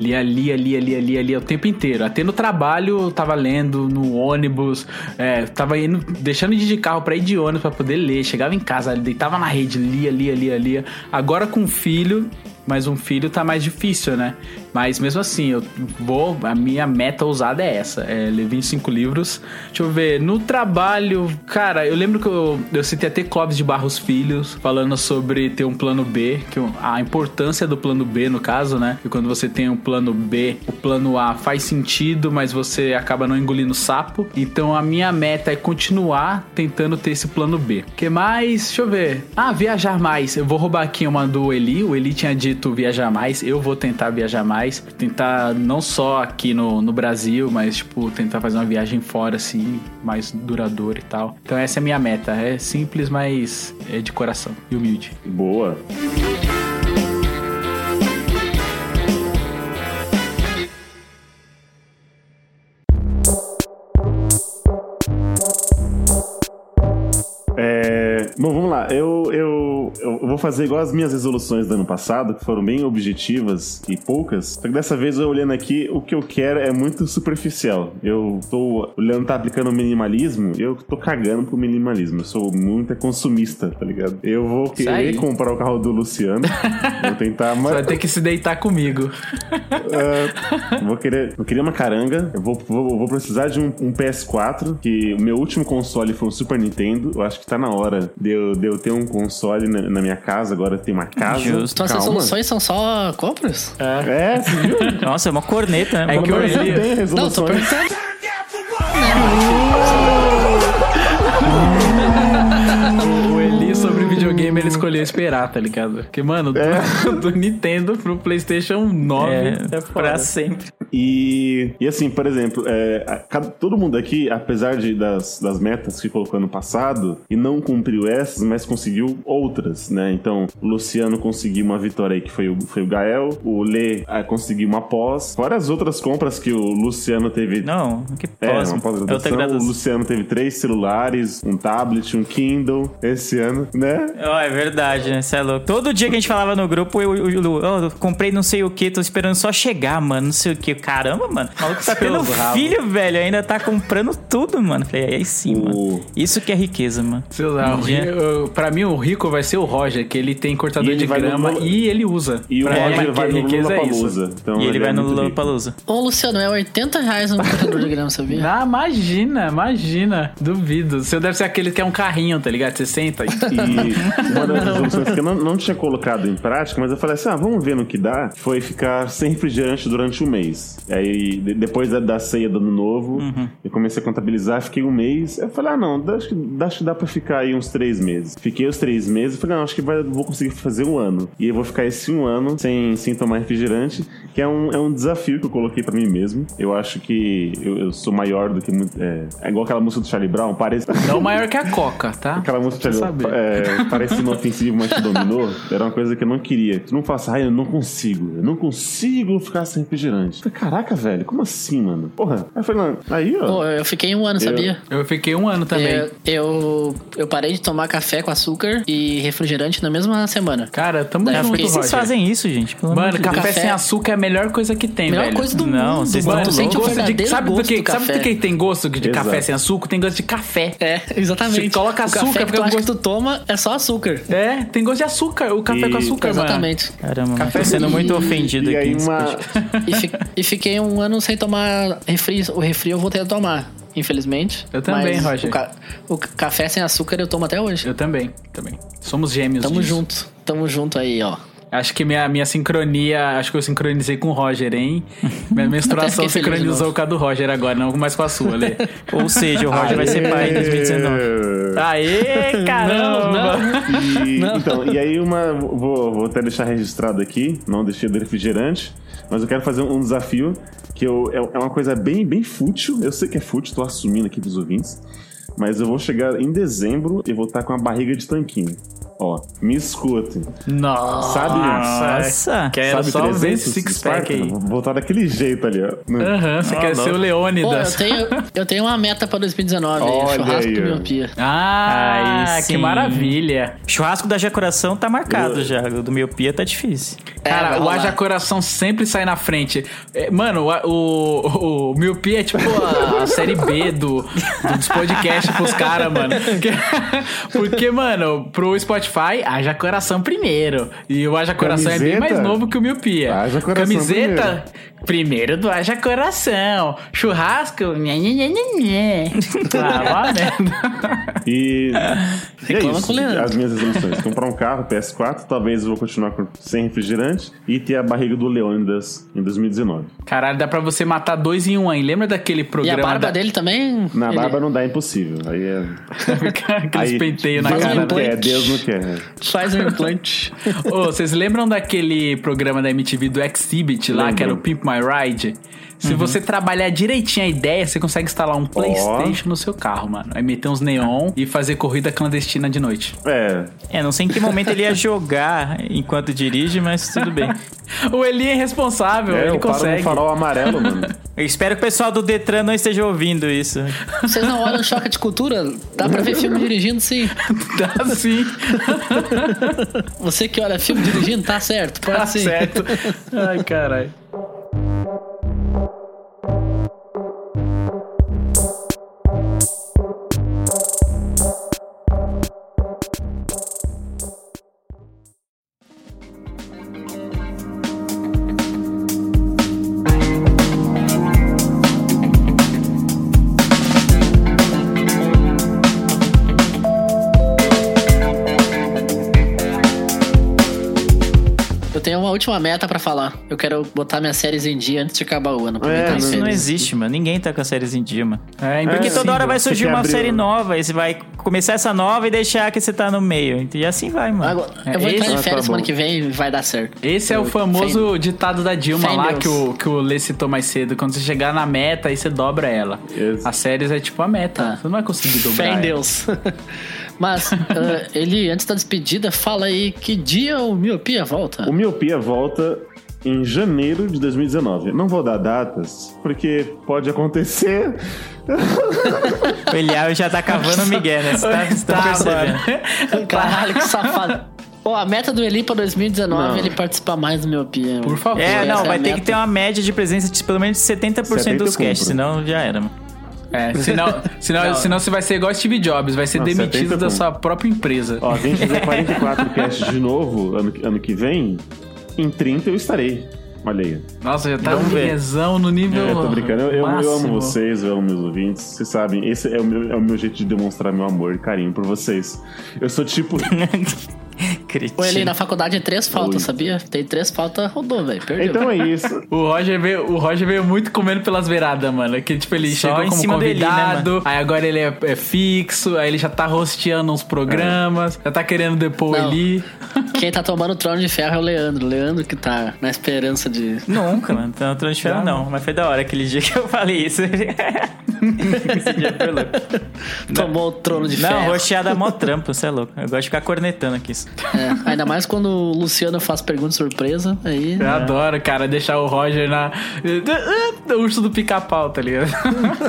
Lia, lia, lia, lia, lia, lia o tempo inteiro. Até no trabalho eu tava lendo, no ônibus, é, tava indo, deixando de ir de carro pra ir de ônibus pra poder ler. Chegava em casa, deitava na rede, lia, lia, lia, lia. Agora com filho, mas um filho tá mais difícil, né? Mas mesmo assim, eu vou. A minha meta ousada é essa: é ler 25 livros. Deixa eu ver. No trabalho, cara, eu lembro que eu, eu citei até Clóvis de Barros Filhos, falando sobre ter um plano B, que a importância do plano B, no caso, né? Que quando você tem um plano B, o plano A faz sentido, mas você acaba não engolindo sapo. Então a minha meta é continuar tentando ter esse plano B. Que mais? Deixa eu ver. Ah, viajar mais. Eu vou roubar aqui uma do Eli. O Eli tinha dito viajar mais. Eu vou tentar viajar mais. Tentar não só aqui no, no Brasil, mas, tipo, tentar fazer uma viagem fora, assim, mais duradoura e tal. Então essa é a minha meta. É simples, mas é de coração e humilde. Boa. Bom, vamos lá. Eu, eu, eu vou fazer igual as minhas resoluções do ano passado, que foram bem objetivas e poucas. Só que dessa vez, eu olhando aqui, o que eu quero é muito superficial. Eu tô olhando, tá aplicando minimalismo, eu tô cagando pro minimalismo. Eu sou muito consumista, tá ligado? Eu vou querer comprar o carro do Luciano. vou tentar. Você Mas, vai ter que se deitar comigo. ah, vou querer, eu queria uma caranga. Eu vou, vou, vou precisar de um, um PS4, que o meu último console foi um Super Nintendo. Eu acho que tá na hora de eu, de eu ter um console na, na minha casa. Agora tenho uma casa. Justo. Então essas Calma. soluções são só compras? É, (laughs) você viu? Nossa, é uma corneta, né? É que eu Mas Eli- eu tenho Não, tô resoluções. perguntando. (laughs) (laughs) Videogame ele escolheu esperar, tá ligado? Porque, mano, do, (laughs) do Nintendo pro PlayStation 9 É, é, pra foda. sempre. E, e assim, por exemplo, é, a- todo mundo aqui, apesar de, das, das metas que colocou ano passado, e não cumpriu essas, mas conseguiu outras, né? Então, o Luciano conseguiu uma vitória aí, que foi o, foi o Gael, o Lê ah, conseguiu uma pós, fora as outras compras que o Luciano teve. Não, que É, pós. uma outra pós-graduação. O. Luciano teve três celulares, um tablet, um Kindle esse ano, né? Ó, é verdade, né? Você é louco. Todo dia que a gente falava no grupo, eu, eu, eu, eu comprei não sei o que, tô esperando só chegar, mano. Não sei o que. Caramba, mano. O maluco tá tendo filho, velho. Ainda tá comprando tudo, mano. Falei, aí sim, O- mano. Isso que é riqueza, mano. Seus, ah, o dia- pra mim, o rico vai ser o Roger, que ele tem cortador ele de no grama Lula- e ele usa. E o Pra Roger vai no riqueza é isso. Então e ele é vai no muito rico. Lollapalooza. Ô, Luciano, é 80 reais um cortador de grama, sabia? Ah, imagina, imagina. Duvido. O seu deve ser aquele que é um carrinho, tá ligado? Você senta e... (laughs) (laughs) E Uma das que eu não, não tinha colocado em prática, mas eu falei assim: ah, vamos ver no que dá. Foi ficar sem refrigerante durante um mês. Aí, de- depois da, da ceia do ano novo, eu comecei a contabilizar, fiquei um mês. Eu falei: ah, não, acho que, dá- acho que dá pra ficar aí uns três meses. Fiquei os três meses, falei: não, acho que vai- vou conseguir fazer um ano. E eu vou ficar esse um ano sem, sem tomar refrigerante, que é um, é um desafio que eu coloquei pra mim mesmo. Eu acho que eu, eu sou maior do que muito. É, é igual aquela música do Charlie Brown, parece. Não maior que a Coca, tá? Aquela música Pra de saber. é, parece inofensivo, mas te dominou. Era uma coisa que eu não queria. Tu não faça, ai, eu não consigo. Eu não consigo ficar sem refrigerante. Eu falei, Caraca, velho, como assim, mano? Porra. Aí eu falei, não, aí, ó. Pô, eu fiquei um ano, sabia? Eu fiquei um ano também. Eu, eu, eu parei de tomar café com açúcar e refrigerante na mesma semana. Cara, tamo Daí eu junto, Por que fiquei- vocês fazem isso, gente? Pelo Mano, de café, sem açúcar é a melhor coisa que tem, Melhor velho. coisa do Não, mundo. vocês mano. Tu sente o gosto de, sabe gosto que, do sabe do café. que tem gosto de Exato. café sem açúcar? Tem gosto de café. É, exatamente. Você coloca o açúcar, café que fica tu acha que gosto- tu toma é só açúcar. É, tem gosto de açúcar. O café E- com açúcar, mano. Exatamente. Caramba, mano, Café tô sendo muito ofendido E aqui. uma. E, fi- e fiquei um ano sem tomar refri. O refri eu voltei a tomar, infelizmente. Eu também, Mas Roger. O, ca- o café sem açúcar eu tomo até hoje. Eu também, também. Somos gêmeos Tamo disso. junto. Tamo junto aí, ó. Acho que minha, minha sincronia, acho que eu sincronizei com o Roger, hein? Minha (laughs) menstruação sincronizou com a do Roger agora, não mais com a sua, Lê. (laughs) Ou seja, o Roger vai ser pai em 2019. Aê, caramba! E, então, e aí uma. Vou, vou até deixar registrado aqui, não deixei do refrigerante, mas eu quero fazer um desafio que eu, é, é uma coisa bem, bem fútil. Eu sei que é fútil, tô assumindo aqui pros ouvintes. Mas eu vou chegar em dezembro e vou estar com a barriga de tanquinho. Ó, me escutem. Nossa! Sabe? Nossa. Quero Sabe só ver 300 esse six-pack aí. Vou daquele jeito ali, ó. Aham, você quer ser o Pô, eu Leônidas. tenho, eu tenho uma meta pra 2019 aí, Olha churrasco aí, do ó. miopia. Ah, Aí que maravilha. Churrasco da Jacoração tá marcado já. O do miopia tá difícil. É, Cara, o. Haja Coração sempre sai na frente. É, mano, o, o, o Miopia é tipo a, a série B do, do- dos podcasts pros caras, mano. (laughs) Porque, porque, mano, pro Spotify, Haja Coração primeiro. E o Haja Coração é bem Camiseta? mais novo que o Miopia. Haja Coração Camiseta, primeiro. Do Haja Coração. Churrasco, nhê, nhê, nhê. Ah, (laughs) merda. E, e (laughs) é Reclama isso, com o Leandro. as minhas resoluções. (laughs) Comprar um carro PS4, talvez eu vou continuar sem refrigerante e ter a barriga do Leônidas em 2019. Caralho, dá pra você matar dois em um aí. Lembra daquele E programa a barba da... dele também? Na ele- barba não dá, é impossível. Aí é. Aqueles aí, penteios na Deus cara. não dele. quer, Deus não quer. Faz um implante. Ô, vocês lembram daquele programa da MTV do Exhibit lá, Lembro. que era o Pimp My Ride? Se você trabalhar direitinho a ideia, você consegue instalar um PlayStation no seu carro, mano. Aí meter uns neon e fazer corrida clandestina de noite. É. É, não sei em que momento ele ia jogar enquanto dirige, mas tudo bem. (laughs) O Eli é responsável, é ele eu paro consegue. no farol amarelo, mano. (laughs) Eu espero que o pessoal do Detran não esteja ouvindo isso. Vocês não olham Choque de Cultura? Dá pra ver filme dirigindo, sim. (laughs) Tá sim, Você que olha filme dirigindo, tá certo. Pode tá sim. certo. Ai, caralho. Uma última meta pra falar. Eu quero botar minhas séries em dia antes de acabar o ano. É, as Isso não existe, mano. Ninguém tá com as séries em dia, mano. É, Porque impossível. toda hora vai surgir uma abrir série um- nova e você vai começar essa nova e deixar que você tá no meio. E assim vai, mano. Agora, É, eu vou entrar esse- de Ah, férias tá semana que vem e vai dar certo. Esse é o famoso ditado da Dilma em lá Deus. que o, que o Lê citou mais cedo. Quando você chegar na meta, aí você dobra ela. Isso. As séries é tipo a meta. Você não vai conseguir dobrar. Fé em. Deus. (laughs) Mas, ah, (laughs) ele, antes da despedida, fala aí que dia o Miopia volta. O Miopia volta em janeiro de 2019. Não vou dar datas, porque pode acontecer. (laughs) O Eliel já tá cavando o Miguel, né? Você tá, você tá Tá, percebendo. Caralho, que safado. Pô, a meta do Eli pra 2019 Não. é ele participar mais do Miopia. Por favor. É, não, é vai a ter meta. que ter uma média de presença de pelo menos 70%, 70 dos casts, senão já era, mano. É, senão, (laughs) senão, senão você vai ser igual Steve Jobs, vai ser Não, demitido 70 da sua própria empresa. Ó, se a gente fizer 44 casts de novo ano, ano que vem, em 30 eu estarei. Olha aí. Nossa, já tá Vamos um miguezão no nível. É, tô brincando. Eu, eu- eu amo vocês, eu amo meus ouvintes. Vocês sabem, esse é o, meu, é o meu jeito de demonstrar meu amor e carinho por vocês. Eu sou tipo. (laughs) Ou ele cretino. na faculdade é três faltas, Ui. sabia? Tem três faltas, rodou, velho. Perdeu. Então é (laughs) isso. O Roger, veio, o Roger veio muito comendo pelas beiradas, mano. Que, tipo, ele Só chegou em como cima dele, né, convidado, aí agora ele é, é fixo, aí ele já tá rosteando uns programas, já tá querendo depor Não. ali. Quem tá tomando o trono de ferro é o Leandro. O Leandro que tá na esperança de. Nunca, mano. Então, trono de ferro não. Mas foi da hora aquele dia que eu falei isso. (laughs) Esse dia foi louco. Tomou o trono de Não, ferro. rocheada é mó trampo, você é louco. Eu gosto de ficar cornetando aqui. (laughs) É, ainda mais quando o Luciano faz pergunta surpresa. Aí. Eu adoro, cara, deixar o Roger na. (laughs) O urso do pica-pau, tá ligado?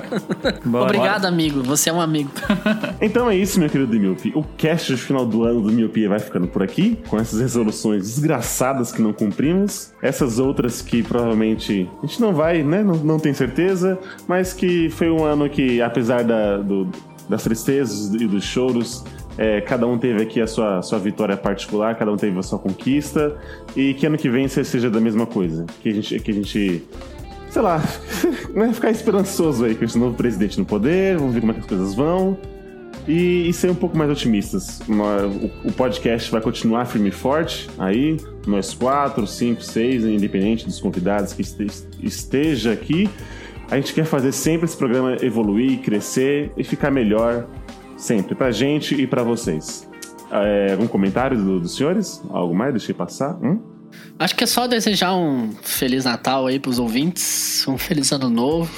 (laughs) Bora. Obrigado, amigo. Você é um amigo. (laughs) Então é isso, meu querido Miopi. O cast de final do ano do Miopia vai ficando por aqui, com essas resoluções desgraçadas que não cumprimos, essas outras que provavelmente a gente não vai, né? Não, não tem certeza, mas que foi um ano que, apesar da, do- das tristezas e dos choros, é, cada um teve aqui a sua, sua vitória particular, cada um teve a sua conquista, e que ano que vem seja da mesma coisa. Que a gente. Que a gente sei lá, (laughs) né, ficar esperançoso aí com esse novo presidente no poder, vamos ver como é que as coisas vão. E, e ser um pouco mais otimistas. O, o podcast vai continuar firme e forte aí, nós quatro, cinco, seis, independente dos convidados que este- esteja aqui. A gente quer fazer sempre esse programa evoluir, crescer e ficar melhor sempre, pra gente e pra vocês. É, algum comentário do- dos senhores? Algo mais? Deixei passar? Hum? Acho que é só desejar um Feliz Natal aí pros ouvintes. Um Feliz Ano Novo.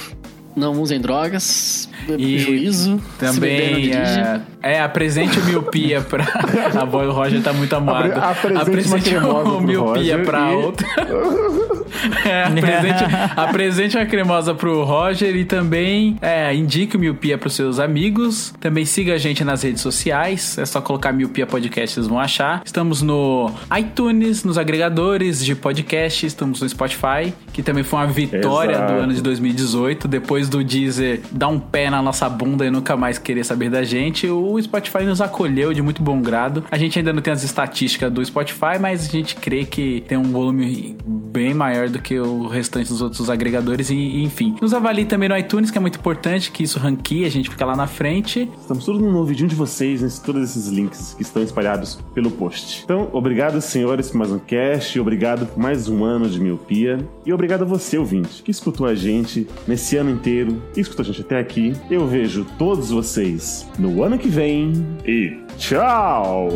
Não usem drogas. E juízo. Também é, é, apresente o miopia pra. (laughs) A voz do Roger tá muito amado. Apre- apresente o miopia Roger pra e- outra. (laughs) É, apresente, (laughs) apresente a cremosa pro Roger e também é, indique o Miopia pros seus amigos. Também siga a gente nas redes sociais. É só colocar Miopia Podcast, vocês vão achar. Estamos no iTunes, nos agregadores de podcast. Estamos no Spotify, que também foi uma vitória Exato. do ano de 2018. Depois do Deezer dar um pé na nossa bunda e nunca mais querer saber da gente, o Spotify nos acolheu de muito bom grado. A gente ainda não tem as estatísticas do Spotify, mas a gente crê que tem um volume bem maior do que o restante dos outros agregadores e, enfim. Nos avalie também no iTunes, que é muito importante que isso ranqueie, a gente fica lá na frente. Estamos todos no ouvidinho de vocês, nesses, todos esses links que estão espalhados pelo post. Então, obrigado, senhores, por mais um cast, obrigado por mais um ano de miopia, e obrigado a você, ouvinte, que escutou a gente nesse ano inteiro e escutou a gente até aqui. Eu vejo todos vocês no ano que vem e tchau!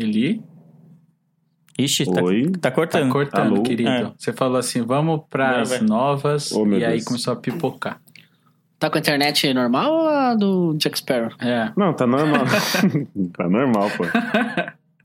Eli? Ixi, tá, tá Tá cortando. cortando, Alô? querido. É. Você falou assim, vamos pras Vai, novas, Oh, e aí Deus. começou a pipocar. Tá com a internet normal ou a do Jack Sparrow? É. Não, tá normal. (laughs) tá normal, pô. (laughs)